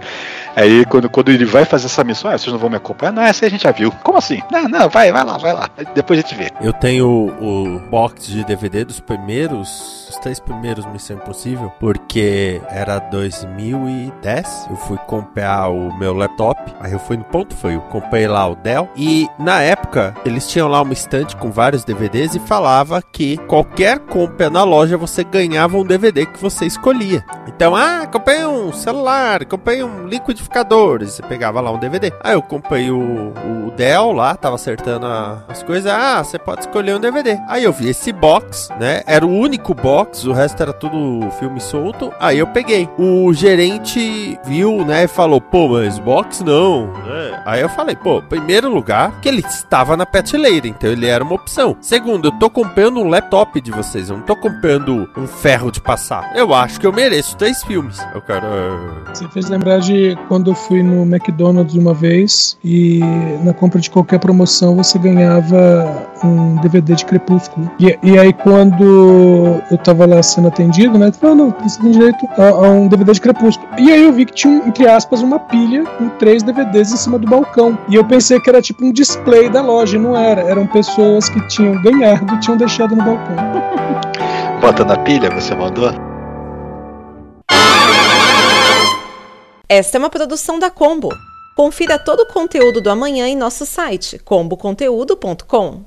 Aí quando, quando ele vai fazer essa missão, ah, vocês não vão me acompanhar? Não, essa aí a gente já viu. Como assim? Não, não, vai, vai lá, vai lá. Depois a gente vê. Eu tenho o box de DVD dos primeiros, os três primeiros Missão Impossível, porque era 2010. Eu fui comprar o meu laptop, aí eu fui no ponto frio, comprei lá o Dell e na época eles tinham lá uma estante com vários DVDs e falava que qualquer compra na loja você ganhava um DVD que você escolhia. Então, ah, comprei um celular, comprei um liquidificador, e você pegava lá um DVD. Aí eu comprei o, o Dell lá, tava acertando a- as coisas. Ah, você pode escolher um DVD. Aí eu vi esse box, né? Era o único box, o resto era tudo filme solto. Aí eu peguei. O gerente viu, né, e falou: pô, mas box não, né? Aí eu falei: pô, primeiro lugar, que ele estava na prateleira, então ele era uma opção. Segundo, eu tô comprando um laptop de vocês, eu não tô comprando um ferro de passar. Eu acho que eu mereço três filmes. Eu quero. "Ah, Você fez lembrar de quando eu fui no McDonald's uma vez e na compra de qualquer promoção você ganhava um DVD de Crepúsculo. E, e aí quando eu tava lá sendo atendido, né? Falou, não, você tem direito a, a um DVD de Crepúsculo. E aí eu vi que tinha, entre aspas, uma pilha com três DVDs em cima do balcão. E eu pensei que era tipo um display da loja, e não era. Eram pessoas que tinham ganhado e tinham deixado no balcão. Bota na pilha, você mandou? Esta é uma produção da Combo. Confira todo o conteúdo do amanhã em nosso site comboconteúdo.com.